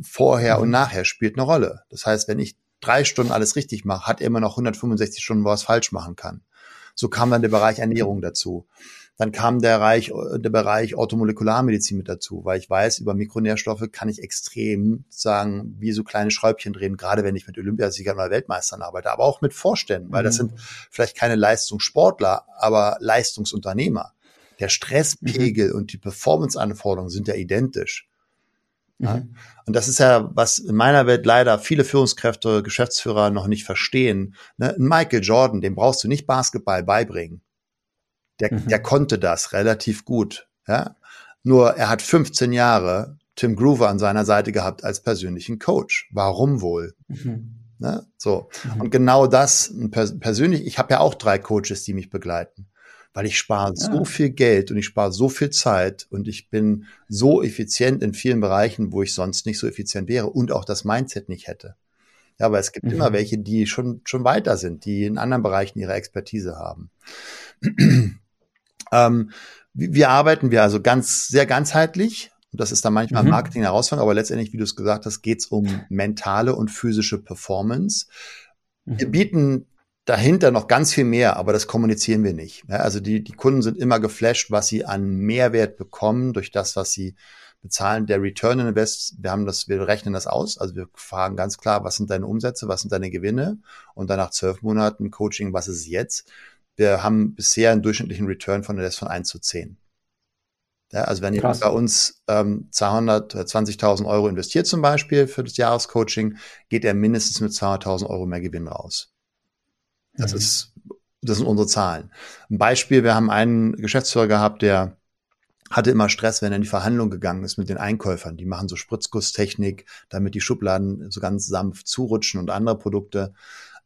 vorher mhm. und nachher spielt eine Rolle. Das heißt, wenn ich drei Stunden alles richtig mache, hat er immer noch 165 Stunden, wo er es falsch machen kann. So kam dann der Bereich Ernährung dazu. Dann kam der, Bereich, der Bereich Orthomolekularmedizin mit dazu, weil ich weiß, über Mikronährstoffe kann ich extrem sagen, wie so kleine Schräubchen drehen, gerade wenn ich mit Olympiasiegern oder Weltmeistern arbeite, aber auch mit Vorständen, weil das mhm. sind vielleicht keine Leistungssportler, aber Leistungsunternehmer. Der Stresspegel mhm. und die Performanceanforderungen sind ja identisch. Ja? Mhm. Und das ist ja, was in meiner Welt leider viele Führungskräfte, Geschäftsführer noch nicht verstehen. Ne? Michael Jordan, dem brauchst du nicht Basketball beibringen. Der, mhm. der konnte das relativ gut. Ja? Nur er hat 15 Jahre Tim Groover an seiner Seite gehabt als persönlichen Coach. Warum wohl? Mhm. Ne? So. Mhm. Und genau das, persönlich, ich habe ja auch drei Coaches, die mich begleiten. Weil ich spare ja. so viel Geld und ich spare so viel Zeit und ich bin so effizient in vielen Bereichen, wo ich sonst nicht so effizient wäre und auch das Mindset nicht hätte. Ja, aber es gibt mhm. immer welche, die schon, schon weiter sind, die in anderen Bereichen ihre Expertise haben. Ähm, wie arbeiten wir also ganz, sehr ganzheitlich. Und das ist dann manchmal mhm. Marketing Herausforderung, aber letztendlich, wie du es gesagt hast, geht es um mentale und physische Performance. Mhm. Wir bieten dahinter noch ganz viel mehr, aber das kommunizieren wir nicht. Ja, also die, die Kunden sind immer geflasht, was sie an Mehrwert bekommen durch das, was sie bezahlen. Der Return on Invest, wir haben das, wir rechnen das aus. Also wir fragen ganz klar, was sind deine Umsätze, was sind deine Gewinne? Und dann nach zwölf Monaten Coaching, was ist jetzt? Wir haben bisher einen durchschnittlichen Return von Invest von 1 zu 10. Ja, also wenn Krass. ihr bei uns ähm, 220.000 Euro investiert zum Beispiel für das Jahrescoaching, geht er mindestens mit 200.000 Euro mehr Gewinn raus. Das mhm. ist, das sind unsere Zahlen. Ein Beispiel, wir haben einen Geschäftsführer gehabt, der hatte immer Stress, wenn er in die Verhandlung gegangen ist mit den Einkäufern. Die machen so Spritzgusstechnik, damit die Schubladen so ganz sanft zurutschen und andere Produkte.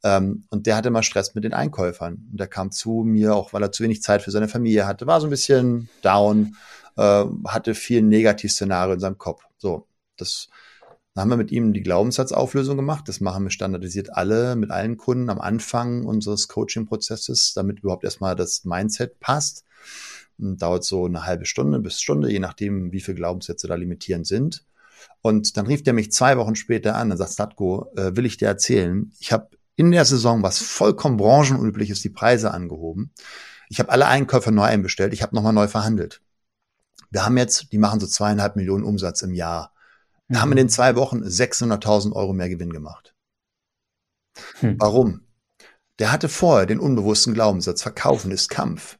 Ähm, und der hatte mal Stress mit den Einkäufern. Und der kam zu mir, auch weil er zu wenig Zeit für seine Familie hatte, war so ein bisschen down, äh, hatte viel Negativszenario in seinem Kopf. So, das dann haben wir mit ihm die Glaubenssatzauflösung gemacht. Das machen wir standardisiert alle mit allen Kunden am Anfang unseres Coaching-Prozesses, damit überhaupt erstmal das Mindset passt. Und dauert so eine halbe Stunde bis Stunde, je nachdem, wie viele Glaubenssätze da limitierend sind. Und dann rief der mich zwei Wochen später an und sagt, Statko, äh, will ich dir erzählen, ich habe in der Saison, was vollkommen branchenüblich ist, die Preise angehoben. Ich habe alle Einkäufer neu einbestellt, ich habe nochmal neu verhandelt. Wir haben jetzt, die machen so zweieinhalb Millionen Umsatz im Jahr. Wir mhm. haben in den zwei Wochen 600.000 Euro mehr Gewinn gemacht. Hm. Warum? Der hatte vorher den unbewussten Glaubenssatz, verkaufen ist Kampf.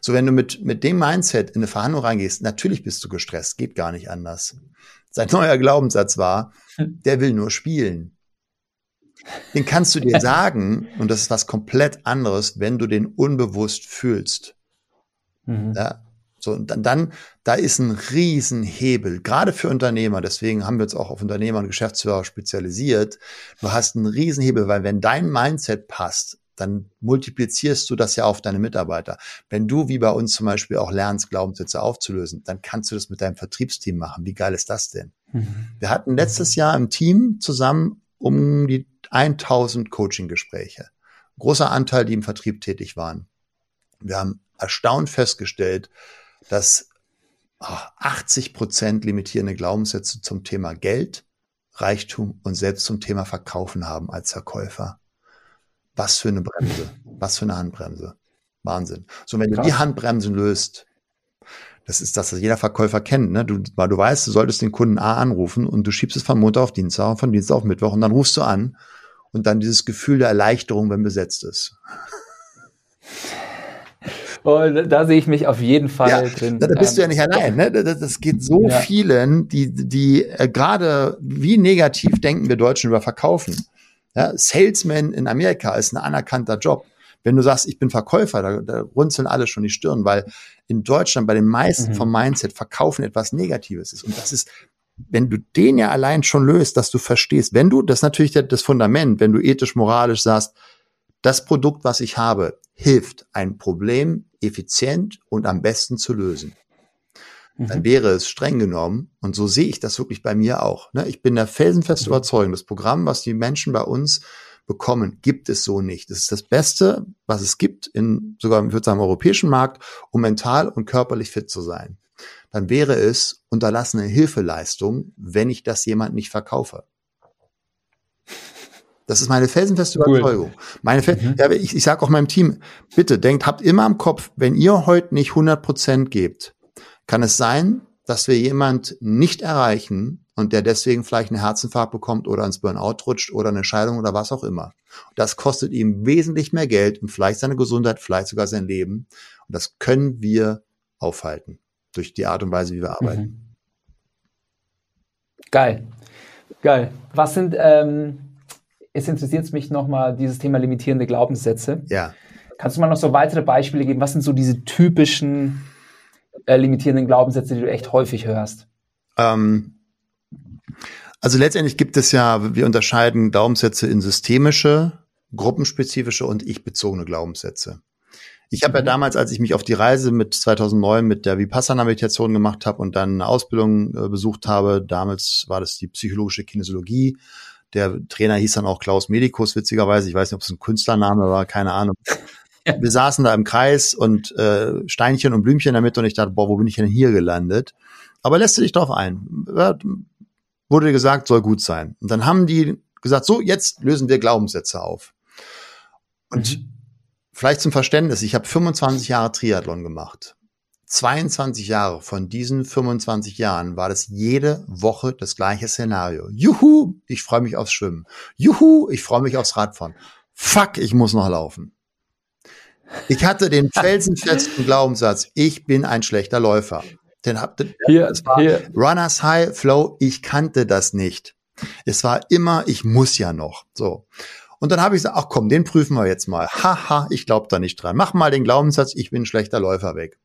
So, wenn du mit, mit dem Mindset in eine Verhandlung reingehst, natürlich bist du gestresst, geht gar nicht anders. Sein neuer Glaubenssatz war, hm. der will nur spielen. Den kannst du dir sagen, und das ist was komplett anderes, wenn du den unbewusst fühlst. Mhm. Ja, so, und dann, dann, da ist ein Riesenhebel, gerade für Unternehmer. Deswegen haben wir uns auch auf Unternehmer und Geschäftsführer spezialisiert. Du hast einen Riesenhebel, weil wenn dein Mindset passt, dann multiplizierst du das ja auf deine Mitarbeiter. Wenn du wie bei uns zum Beispiel auch lernst, Glaubenssätze aufzulösen, dann kannst du das mit deinem Vertriebsteam machen. Wie geil ist das denn? Mhm. Wir hatten letztes Jahr im Team zusammen um die 1000 Coaching-Gespräche. Großer Anteil, die im Vertrieb tätig waren. Wir haben erstaunt festgestellt, dass 80 Prozent limitierende Glaubenssätze zum Thema Geld, Reichtum und selbst zum Thema Verkaufen haben als Verkäufer. Was für eine Bremse, was für eine Handbremse. Wahnsinn. So, wenn Krass. du die Handbremsen löst, das ist das, was jeder Verkäufer kennt, ne? Du, weil du weißt, du solltest den Kunden A anrufen und du schiebst es von Montag auf Dienstag und von Dienstag auf Mittwoch und dann rufst du an und dann dieses Gefühl der Erleichterung, wenn besetzt ist. Und da sehe ich mich auf jeden Fall ja, drin. Da, bist du ja nicht ähm, allein. Ne? Das, das geht so ja. vielen, die, die äh, gerade, wie negativ denken wir Deutschen über Verkaufen. Ja, Salesman in Amerika ist ein anerkannter Job. Wenn du sagst, ich bin Verkäufer, da, da runzeln alle schon die Stirn, weil in Deutschland bei den meisten mhm. vom Mindset Verkaufen etwas Negatives ist. Und das ist, wenn du den ja allein schon löst, dass du verstehst, wenn du, das ist natürlich das Fundament, wenn du ethisch, moralisch sagst, das Produkt, was ich habe, hilft, ein Problem effizient und am besten zu lösen. Dann mhm. wäre es streng genommen, und so sehe ich das wirklich bei mir auch. Ne? Ich bin der felsenfest mhm. überzeugt, das Programm, was die Menschen bei uns bekommen, gibt es so nicht. Das ist das Beste, was es gibt, in sogar ich würde sagen, im europäischen Markt, um mental und körperlich fit zu sein. Dann wäre es unterlassene Hilfeleistung, wenn ich das jemand nicht verkaufe. Das ist meine felsenfeste cool. Überzeugung. Meine Fel mhm. ja, ich, ich sage auch meinem Team, bitte denkt, habt immer im Kopf, wenn ihr heute nicht 100 Prozent gebt, kann es sein, dass wir jemand nicht erreichen und der deswegen vielleicht einen Herzinfarkt bekommt oder ins Burnout rutscht oder eine Scheidung oder was auch immer. Das kostet ihm wesentlich mehr Geld und vielleicht seine Gesundheit, vielleicht sogar sein Leben. Und das können wir aufhalten durch die Art und Weise, wie wir arbeiten. Mhm. Geil. Geil. Was sind ähm, es interessiert mich nochmal dieses Thema limitierende Glaubenssätze. Ja. Kannst du mal noch so weitere Beispiele geben? Was sind so diese typischen äh, limitierenden Glaubenssätze, die du echt häufig hörst? Ähm, also letztendlich gibt es ja, wir unterscheiden Glaubenssätze in systemische, gruppenspezifische und ich-bezogene Glaubenssätze. Ich habe ja mhm. damals, als ich mich auf die Reise mit 2009 mit der Vipassana-Meditation gemacht habe und dann eine Ausbildung äh, besucht habe, damals war das die psychologische Kinesiologie, der Trainer hieß dann auch Klaus Medikus, witzigerweise. Ich weiß nicht, ob es ein Künstlername war, keine Ahnung. Wir saßen da im Kreis und äh, Steinchen und Blümchen damit und ich dachte, boah, wo bin ich denn hier gelandet? Aber lässt du dich drauf ein. Wurde gesagt, soll gut sein. Und dann haben die gesagt, so, jetzt lösen wir Glaubenssätze auf. Und mhm. Vielleicht zum Verständnis, ich habe 25 Jahre Triathlon gemacht. 22 Jahre von diesen 25 Jahren war das jede Woche das gleiche Szenario. Juhu, ich freue mich aufs Schwimmen. Juhu, ich freue mich aufs Radfahren. Fuck, ich muss noch laufen. Ich hatte den felsenfesten Glaubenssatz, ich bin ein schlechter Läufer. Den hab, hier, es war hier. Runners High Flow, ich kannte das nicht. Es war immer, ich muss ja noch. So. Und dann habe ich gesagt, ach komm, den prüfen wir jetzt mal. Haha, ich glaube da nicht dran. Mach mal den Glaubenssatz, ich bin ein schlechter Läufer weg.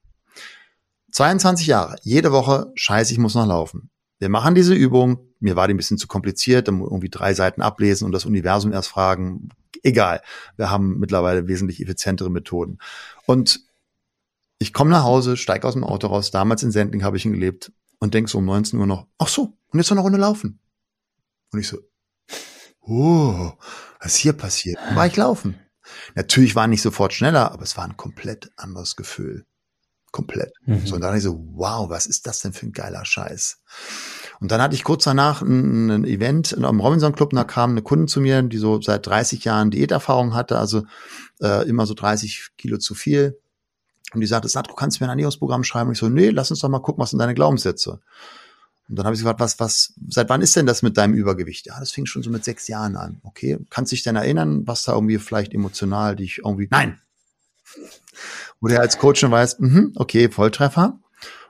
22 Jahre, jede Woche, scheiße, ich muss noch laufen. Wir machen diese Übung, mir war die ein bisschen zu kompliziert, dann irgendwie drei Seiten ablesen und das Universum erst fragen. Egal, wir haben mittlerweile wesentlich effizientere Methoden. Und ich komme nach Hause, steige aus dem Auto raus, damals in Sendling habe ich ihn gelebt und denk so um 19 Uhr noch, ach so, und jetzt noch eine Runde laufen. Und ich so, oh, was hier passiert? War ich laufen? Natürlich war nicht sofort schneller, aber es war ein komplett anderes Gefühl. Komplett. Mhm. So, und dann dachte ich so, wow, was ist das denn für ein geiler Scheiß? Und dann hatte ich kurz danach ein, ein Event im Robinson Club, da kam eine Kundin zu mir, die so seit 30 Jahren Diäterfahrung hatte, also äh, immer so 30 Kilo zu viel. Und die sagte, Sandro, kannst du mir ein Ernährungsprogramm schreiben? Und ich so, nee, lass uns doch mal gucken, was sind deine Glaubenssätze? Und dann habe ich gefragt, was, was, seit wann ist denn das mit deinem Übergewicht? Ja, das fing schon so mit sechs Jahren an. Okay, kannst dich denn erinnern, was da irgendwie vielleicht emotional dich irgendwie, nein, wo der als Coach schon weiß, mh, okay, Volltreffer.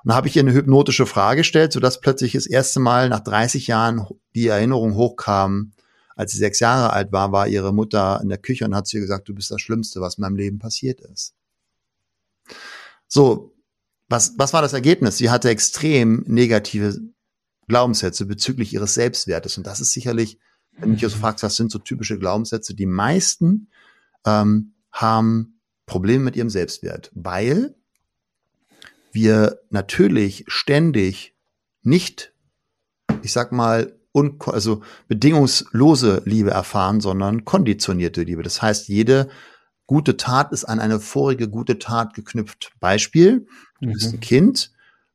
Und da habe ich ihr eine hypnotische Frage gestellt, sodass plötzlich das erste Mal nach 30 Jahren die Erinnerung hochkam, als sie sechs Jahre alt war, war ihre Mutter in der Küche und hat zu ihr gesagt, du bist das Schlimmste, was in meinem Leben passiert ist. So, was, was war das Ergebnis? Sie hatte extrem negative Glaubenssätze bezüglich ihres Selbstwertes. Und das ist sicherlich, wenn du mich so fragst, was sind so typische Glaubenssätze, die meisten ähm, haben Probleme mit ihrem Selbstwert, weil wir natürlich ständig nicht, ich sag mal, un also bedingungslose Liebe erfahren, sondern konditionierte Liebe. Das heißt, jede gute Tat ist an eine vorige gute Tat geknüpft. Beispiel, du mhm. bist ein Kind,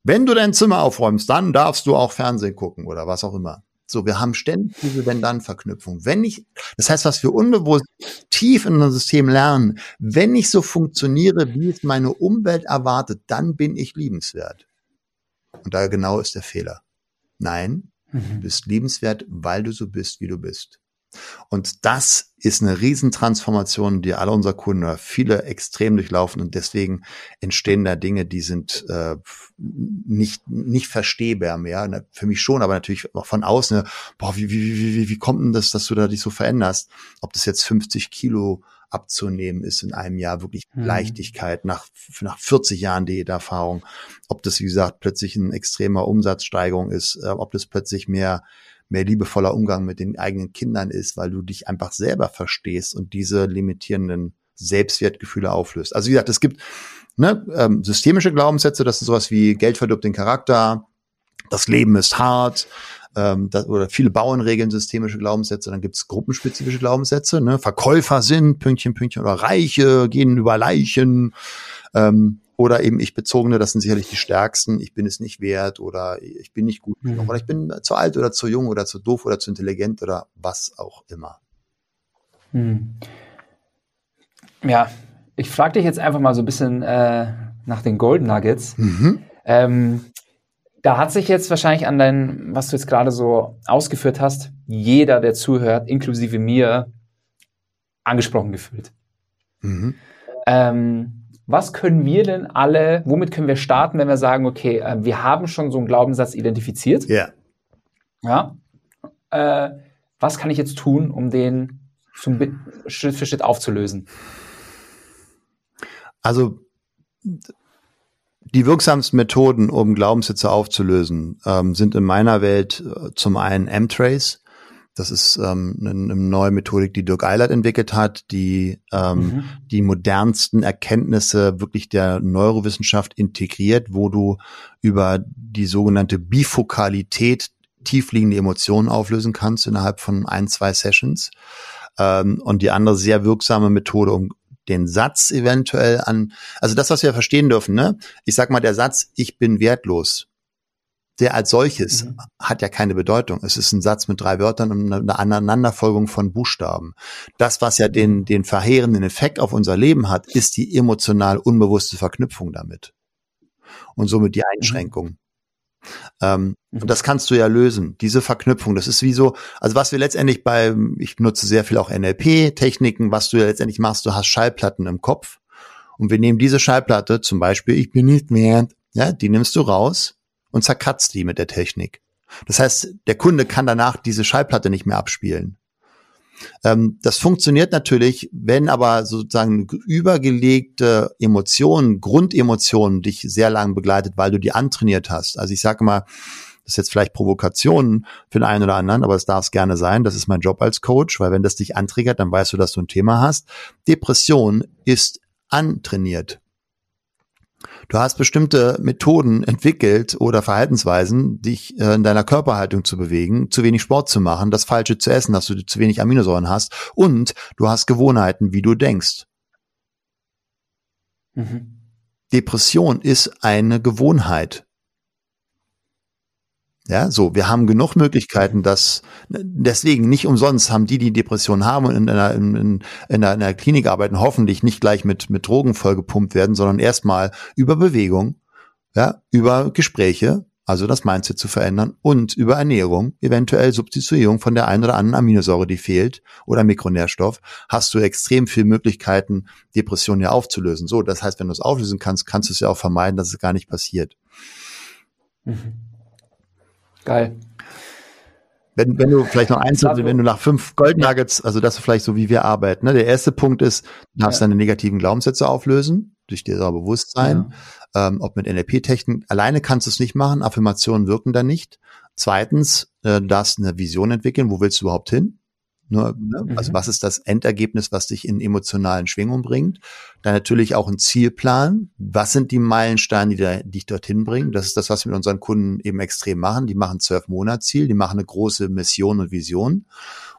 wenn du dein Zimmer aufräumst, dann darfst du auch Fernsehen gucken oder was auch immer. So, wir haben ständig diese Wenn-Dann-Verknüpfung. Wenn ich, das heißt, was wir unbewusst tief in unserem System lernen, wenn ich so funktioniere, wie es meine Umwelt erwartet, dann bin ich liebenswert. Und da genau ist der Fehler. Nein, mhm. du bist liebenswert, weil du so bist, wie du bist. Und das ist eine Riesentransformation, die alle unsere Kunden oder viele extrem durchlaufen und deswegen entstehen da Dinge, die sind äh, nicht nicht verstehbar mehr. Für mich schon, aber natürlich auch von außen. Boah, wie wie wie wie wie kommt denn das, dass du da dich so veränderst? Ob das jetzt 50 Kilo abzunehmen ist in einem Jahr wirklich mhm. Leichtigkeit nach nach 40 Jahren Diäterfahrung. Ob das wie gesagt plötzlich ein extremer Umsatzsteigerung ist, äh, ob das plötzlich mehr mehr liebevoller Umgang mit den eigenen Kindern ist, weil du dich einfach selber verstehst und diese limitierenden Selbstwertgefühle auflöst. Also wie gesagt, es gibt ne, ähm, systemische Glaubenssätze, das ist sowas wie Geld verdirbt den Charakter, das Leben ist hart, ähm, das, oder viele Bauernregeln systemische Glaubenssätze, dann gibt es gruppenspezifische Glaubenssätze, ne, Verkäufer sind, Pünktchen, Pünktchen, oder Reiche gehen über Leichen, ähm, oder eben ich bezogene, das sind sicherlich die stärksten, ich bin es nicht wert oder ich bin nicht gut genug mhm. oder ich bin zu alt oder zu jung oder zu doof oder zu intelligent oder was auch immer. Mhm. Ja, ich frage dich jetzt einfach mal so ein bisschen äh, nach den Golden Nuggets. Mhm. Ähm, da hat sich jetzt wahrscheinlich an dein, was du jetzt gerade so ausgeführt hast, jeder, der zuhört, inklusive mir, angesprochen gefühlt. Mhm. Ähm, was können wir denn alle, womit können wir starten, wenn wir sagen, okay, äh, wir haben schon so einen Glaubenssatz identifiziert? Ja. Ja. Äh, was kann ich jetzt tun, um den zum Schritt für Schritt aufzulösen? Also die wirksamsten Methoden, um Glaubenssätze aufzulösen, ähm, sind in meiner Welt äh, zum einen M-Trace. Das ist ähm, eine, eine neue Methodik, die Dirk Eilert entwickelt hat, die ähm, mhm. die modernsten Erkenntnisse wirklich der Neurowissenschaft integriert, wo du über die sogenannte Bifokalität tiefliegende Emotionen auflösen kannst innerhalb von ein, zwei Sessions. Ähm, und die andere sehr wirksame Methode, um den Satz eventuell an, also das, was wir verstehen dürfen, ne? Ich sag mal, der Satz, ich bin wertlos, der als solches mhm. hat ja keine Bedeutung. Es ist ein Satz mit drei Wörtern und eine Aneinanderfolgung von Buchstaben. Das, was ja den, den verheerenden Effekt auf unser Leben hat, ist die emotional unbewusste Verknüpfung damit. Und somit die mhm. Einschränkung. Mhm. Ähm, mhm. Und das kannst du ja lösen. Diese Verknüpfung, das ist wie so, also was wir letztendlich bei, ich nutze sehr viel auch NLP-Techniken, was du ja letztendlich machst, du hast Schallplatten im Kopf. Und wir nehmen diese Schallplatte, zum Beispiel, ich bin nicht mehr, ja, die nimmst du raus und zerkratzt die mit der Technik. Das heißt, der Kunde kann danach diese Schallplatte nicht mehr abspielen. Ähm, das funktioniert natürlich, wenn aber sozusagen übergelegte Emotionen, Grundemotionen dich sehr lang begleitet, weil du die antrainiert hast. Also ich sage mal, das ist jetzt vielleicht Provokation für den einen oder anderen, aber es darf es gerne sein. Das ist mein Job als Coach, weil wenn das dich antriggert, dann weißt du, dass du ein Thema hast. Depression ist antrainiert. Du hast bestimmte Methoden entwickelt oder Verhaltensweisen, dich äh, in deiner Körperhaltung zu bewegen, zu wenig Sport zu machen, das Falsche zu essen, dass du zu wenig Aminosäuren hast und du hast Gewohnheiten, wie du denkst. Mhm. Depression ist eine Gewohnheit. Ja, so, wir haben genug Möglichkeiten, dass deswegen nicht umsonst haben die, die Depression haben und in einer, in, in, in einer Klinik arbeiten, hoffentlich nicht gleich mit, mit Drogen vollgepumpt werden, sondern erstmal über Bewegung, ja, über Gespräche, also das Mindset zu verändern und über Ernährung, eventuell Substituierung von der einen oder anderen Aminosäure, die fehlt oder Mikronährstoff, hast du extrem viele Möglichkeiten, Depressionen ja aufzulösen. So, das heißt, wenn du es auflösen kannst, kannst du es ja auch vermeiden, dass es gar nicht passiert. Mhm. Geil. Wenn, wenn du vielleicht noch eins, wenn du nach fünf Gold Nuggets, also das ist vielleicht so, wie wir arbeiten. Ne? Der erste Punkt ist, du darfst ja. deine negativen Glaubenssätze auflösen, durch dir selber Bewusstsein. Ja. Ähm, ob mit NLP-Technik. Alleine kannst du es nicht machen. Affirmationen wirken da nicht. Zweitens, äh, du darfst eine Vision entwickeln. Wo willst du überhaupt hin? Nur, ne? Mhm. Also was ist das Endergebnis, was dich in emotionalen Schwingungen bringt? Dann natürlich auch ein Zielplan. Was sind die Meilensteine, die, da, die dich dorthin bringen? Das ist das, was wir mit unseren Kunden eben extrem machen. Die machen zwölf Monatsziel, die machen eine große Mission und Vision.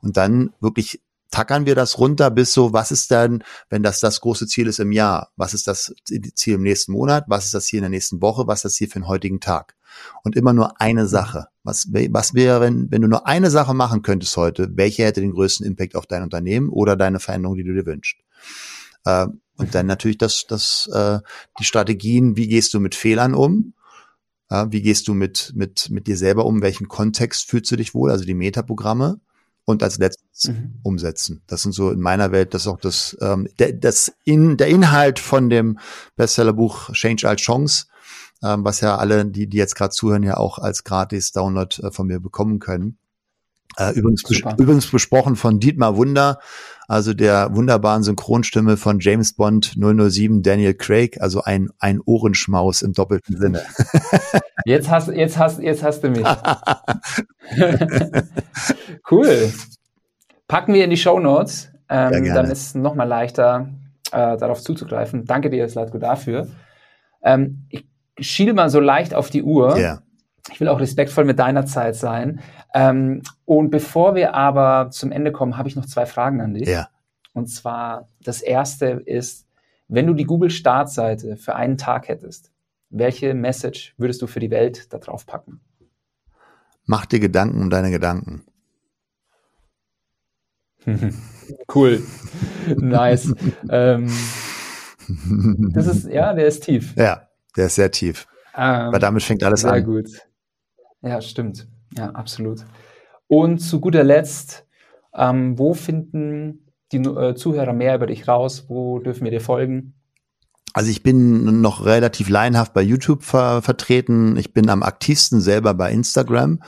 Und dann wirklich tackern wir das runter bis so, was ist denn, wenn das das große Ziel ist im Jahr? Was ist das Ziel im nächsten Monat? Was ist das Ziel in der nächsten Woche? Was ist das Ziel für den heutigen Tag? Und immer nur eine Sache. Was, was wäre, wenn, wenn du nur eine Sache machen könntest heute, welche hätte den größten Impact auf dein Unternehmen oder deine Veränderung, die du dir wünschst? Äh, und dann natürlich das, das, äh, die Strategien, wie gehst du mit Fehlern um? Ja, wie gehst du mit, mit, mit dir selber um? welchen Kontext fühlst du dich wohl? Also die Metaprogramme und als letztes mhm. umsetzen. Das sind so in meiner Welt, das ist auch das, ähm, der, das in, der Inhalt von dem Bestsellerbuch Change als Chance, ähm, was ja alle, die, die jetzt gerade zuhören, ja auch als gratis Download äh, von mir bekommen können. Äh, übrigens, bes übrigens besprochen von Dietmar Wunder, also der wunderbaren Synchronstimme von James Bond 007 Daniel Craig, also ein, ein Ohrenschmaus im doppelten Sinne. Jetzt hast, jetzt hast, jetzt hast du mich. cool. Packen wir in die Show Notes. Ähm, dann ist es nochmal leichter, äh, darauf zuzugreifen. Danke dir, Slatko, dafür. Ähm, ich schiele mal so leicht auf die Uhr. Yeah. Ich will auch respektvoll mit deiner Zeit sein. Ähm, und bevor wir aber zum Ende kommen, habe ich noch zwei Fragen an dich. Ja. Und zwar, das erste ist, wenn du die Google-Startseite für einen Tag hättest, welche Message würdest du für die Welt da drauf packen? Mach dir Gedanken um deine Gedanken. cool. nice. ähm, das ist, ja, der ist tief. Ja, der ist sehr tief. Ähm, Weil damit fängt alles sehr an. Sehr gut. Ja, stimmt. Ja, absolut. Und zu guter Letzt, ähm, wo finden die äh, Zuhörer mehr über dich raus? Wo dürfen wir dir folgen? Also ich bin noch relativ laienhaft bei YouTube ver vertreten. Ich bin am aktivsten selber bei Instagram.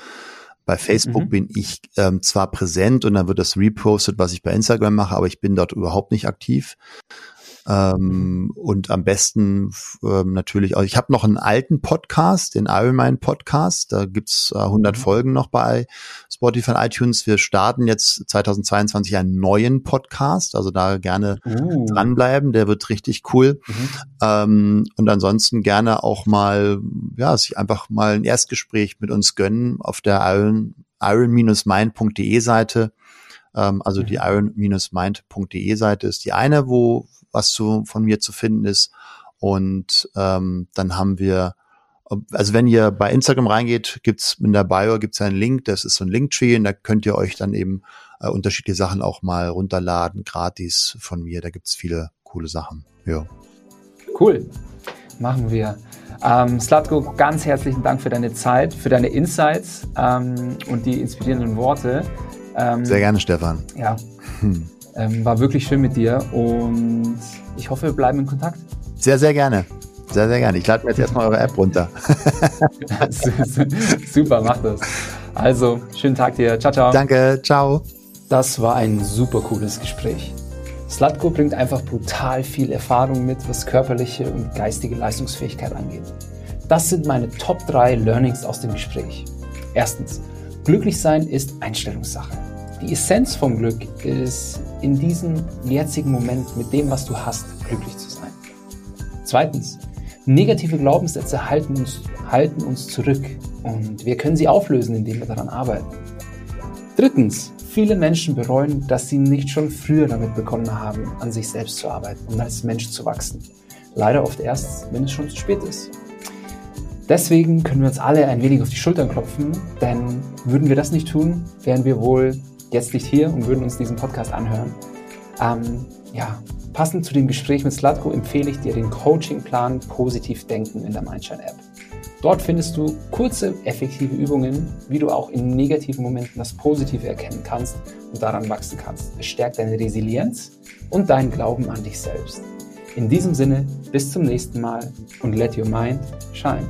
Bei Facebook mhm. bin ich ähm, zwar präsent und dann wird das repostet, was ich bei Instagram mache, aber ich bin dort überhaupt nicht aktiv. Ähm, und am besten ähm, natürlich, also ich habe noch einen alten Podcast, den Ironman Podcast. Da gibt's äh, 100 mhm. Folgen noch bei Spotify und iTunes. Wir starten jetzt 2022 einen neuen Podcast, also da gerne uh. dranbleiben. Der wird richtig cool. Mhm. Ähm, und ansonsten gerne auch mal, ja, sich einfach mal ein Erstgespräch mit uns gönnen auf der Iron, iron-mind.de Seite. Ähm, also die mhm. iron-mind.de Seite ist die eine, wo was zu, von mir zu finden ist. Und ähm, dann haben wir, also wenn ihr bei Instagram reingeht, gibt's in der Bio gibt's einen Link, das ist so ein Linktree und da könnt ihr euch dann eben äh, unterschiedliche Sachen auch mal runterladen, gratis von mir. Da gibt's viele coole Sachen. Ja. Cool. Machen wir. Ähm, Slatko, ganz herzlichen Dank für deine Zeit, für deine Insights ähm, und die inspirierenden Worte. Ähm, Sehr gerne, Stefan. Ja. Hm. Ähm, war wirklich schön mit dir und ich hoffe, wir bleiben in Kontakt. Sehr, sehr gerne. Sehr, sehr gerne. Ich lade mir jetzt erstmal eure App runter. super, mach das. Also, schönen Tag dir. Ciao, ciao. Danke, ciao. Das war ein super cooles Gespräch. Slatko bringt einfach brutal viel Erfahrung mit, was körperliche und geistige Leistungsfähigkeit angeht. Das sind meine Top 3 Learnings aus dem Gespräch. Erstens, glücklich sein ist Einstellungssache. Die Essenz vom Glück ist, in diesem jetzigen Moment mit dem, was du hast, glücklich zu sein. Zweitens, negative Glaubenssätze halten uns, halten uns zurück und wir können sie auflösen, indem wir daran arbeiten. Drittens, viele Menschen bereuen, dass sie nicht schon früher damit begonnen haben, an sich selbst zu arbeiten und als Mensch zu wachsen. Leider oft erst, wenn es schon zu spät ist. Deswegen können wir uns alle ein wenig auf die Schultern klopfen, denn würden wir das nicht tun, wären wir wohl jetzt nicht hier und würden uns diesen Podcast anhören. Ähm, ja, passend zu dem Gespräch mit Slatko empfehle ich dir den Coachingplan Positiv Denken in der Mindshine App. Dort findest du kurze, effektive Übungen, wie du auch in negativen Momenten das Positive erkennen kannst und daran wachsen kannst. Es stärkt deine Resilienz und deinen Glauben an dich selbst. In diesem Sinne, bis zum nächsten Mal und let your mind shine.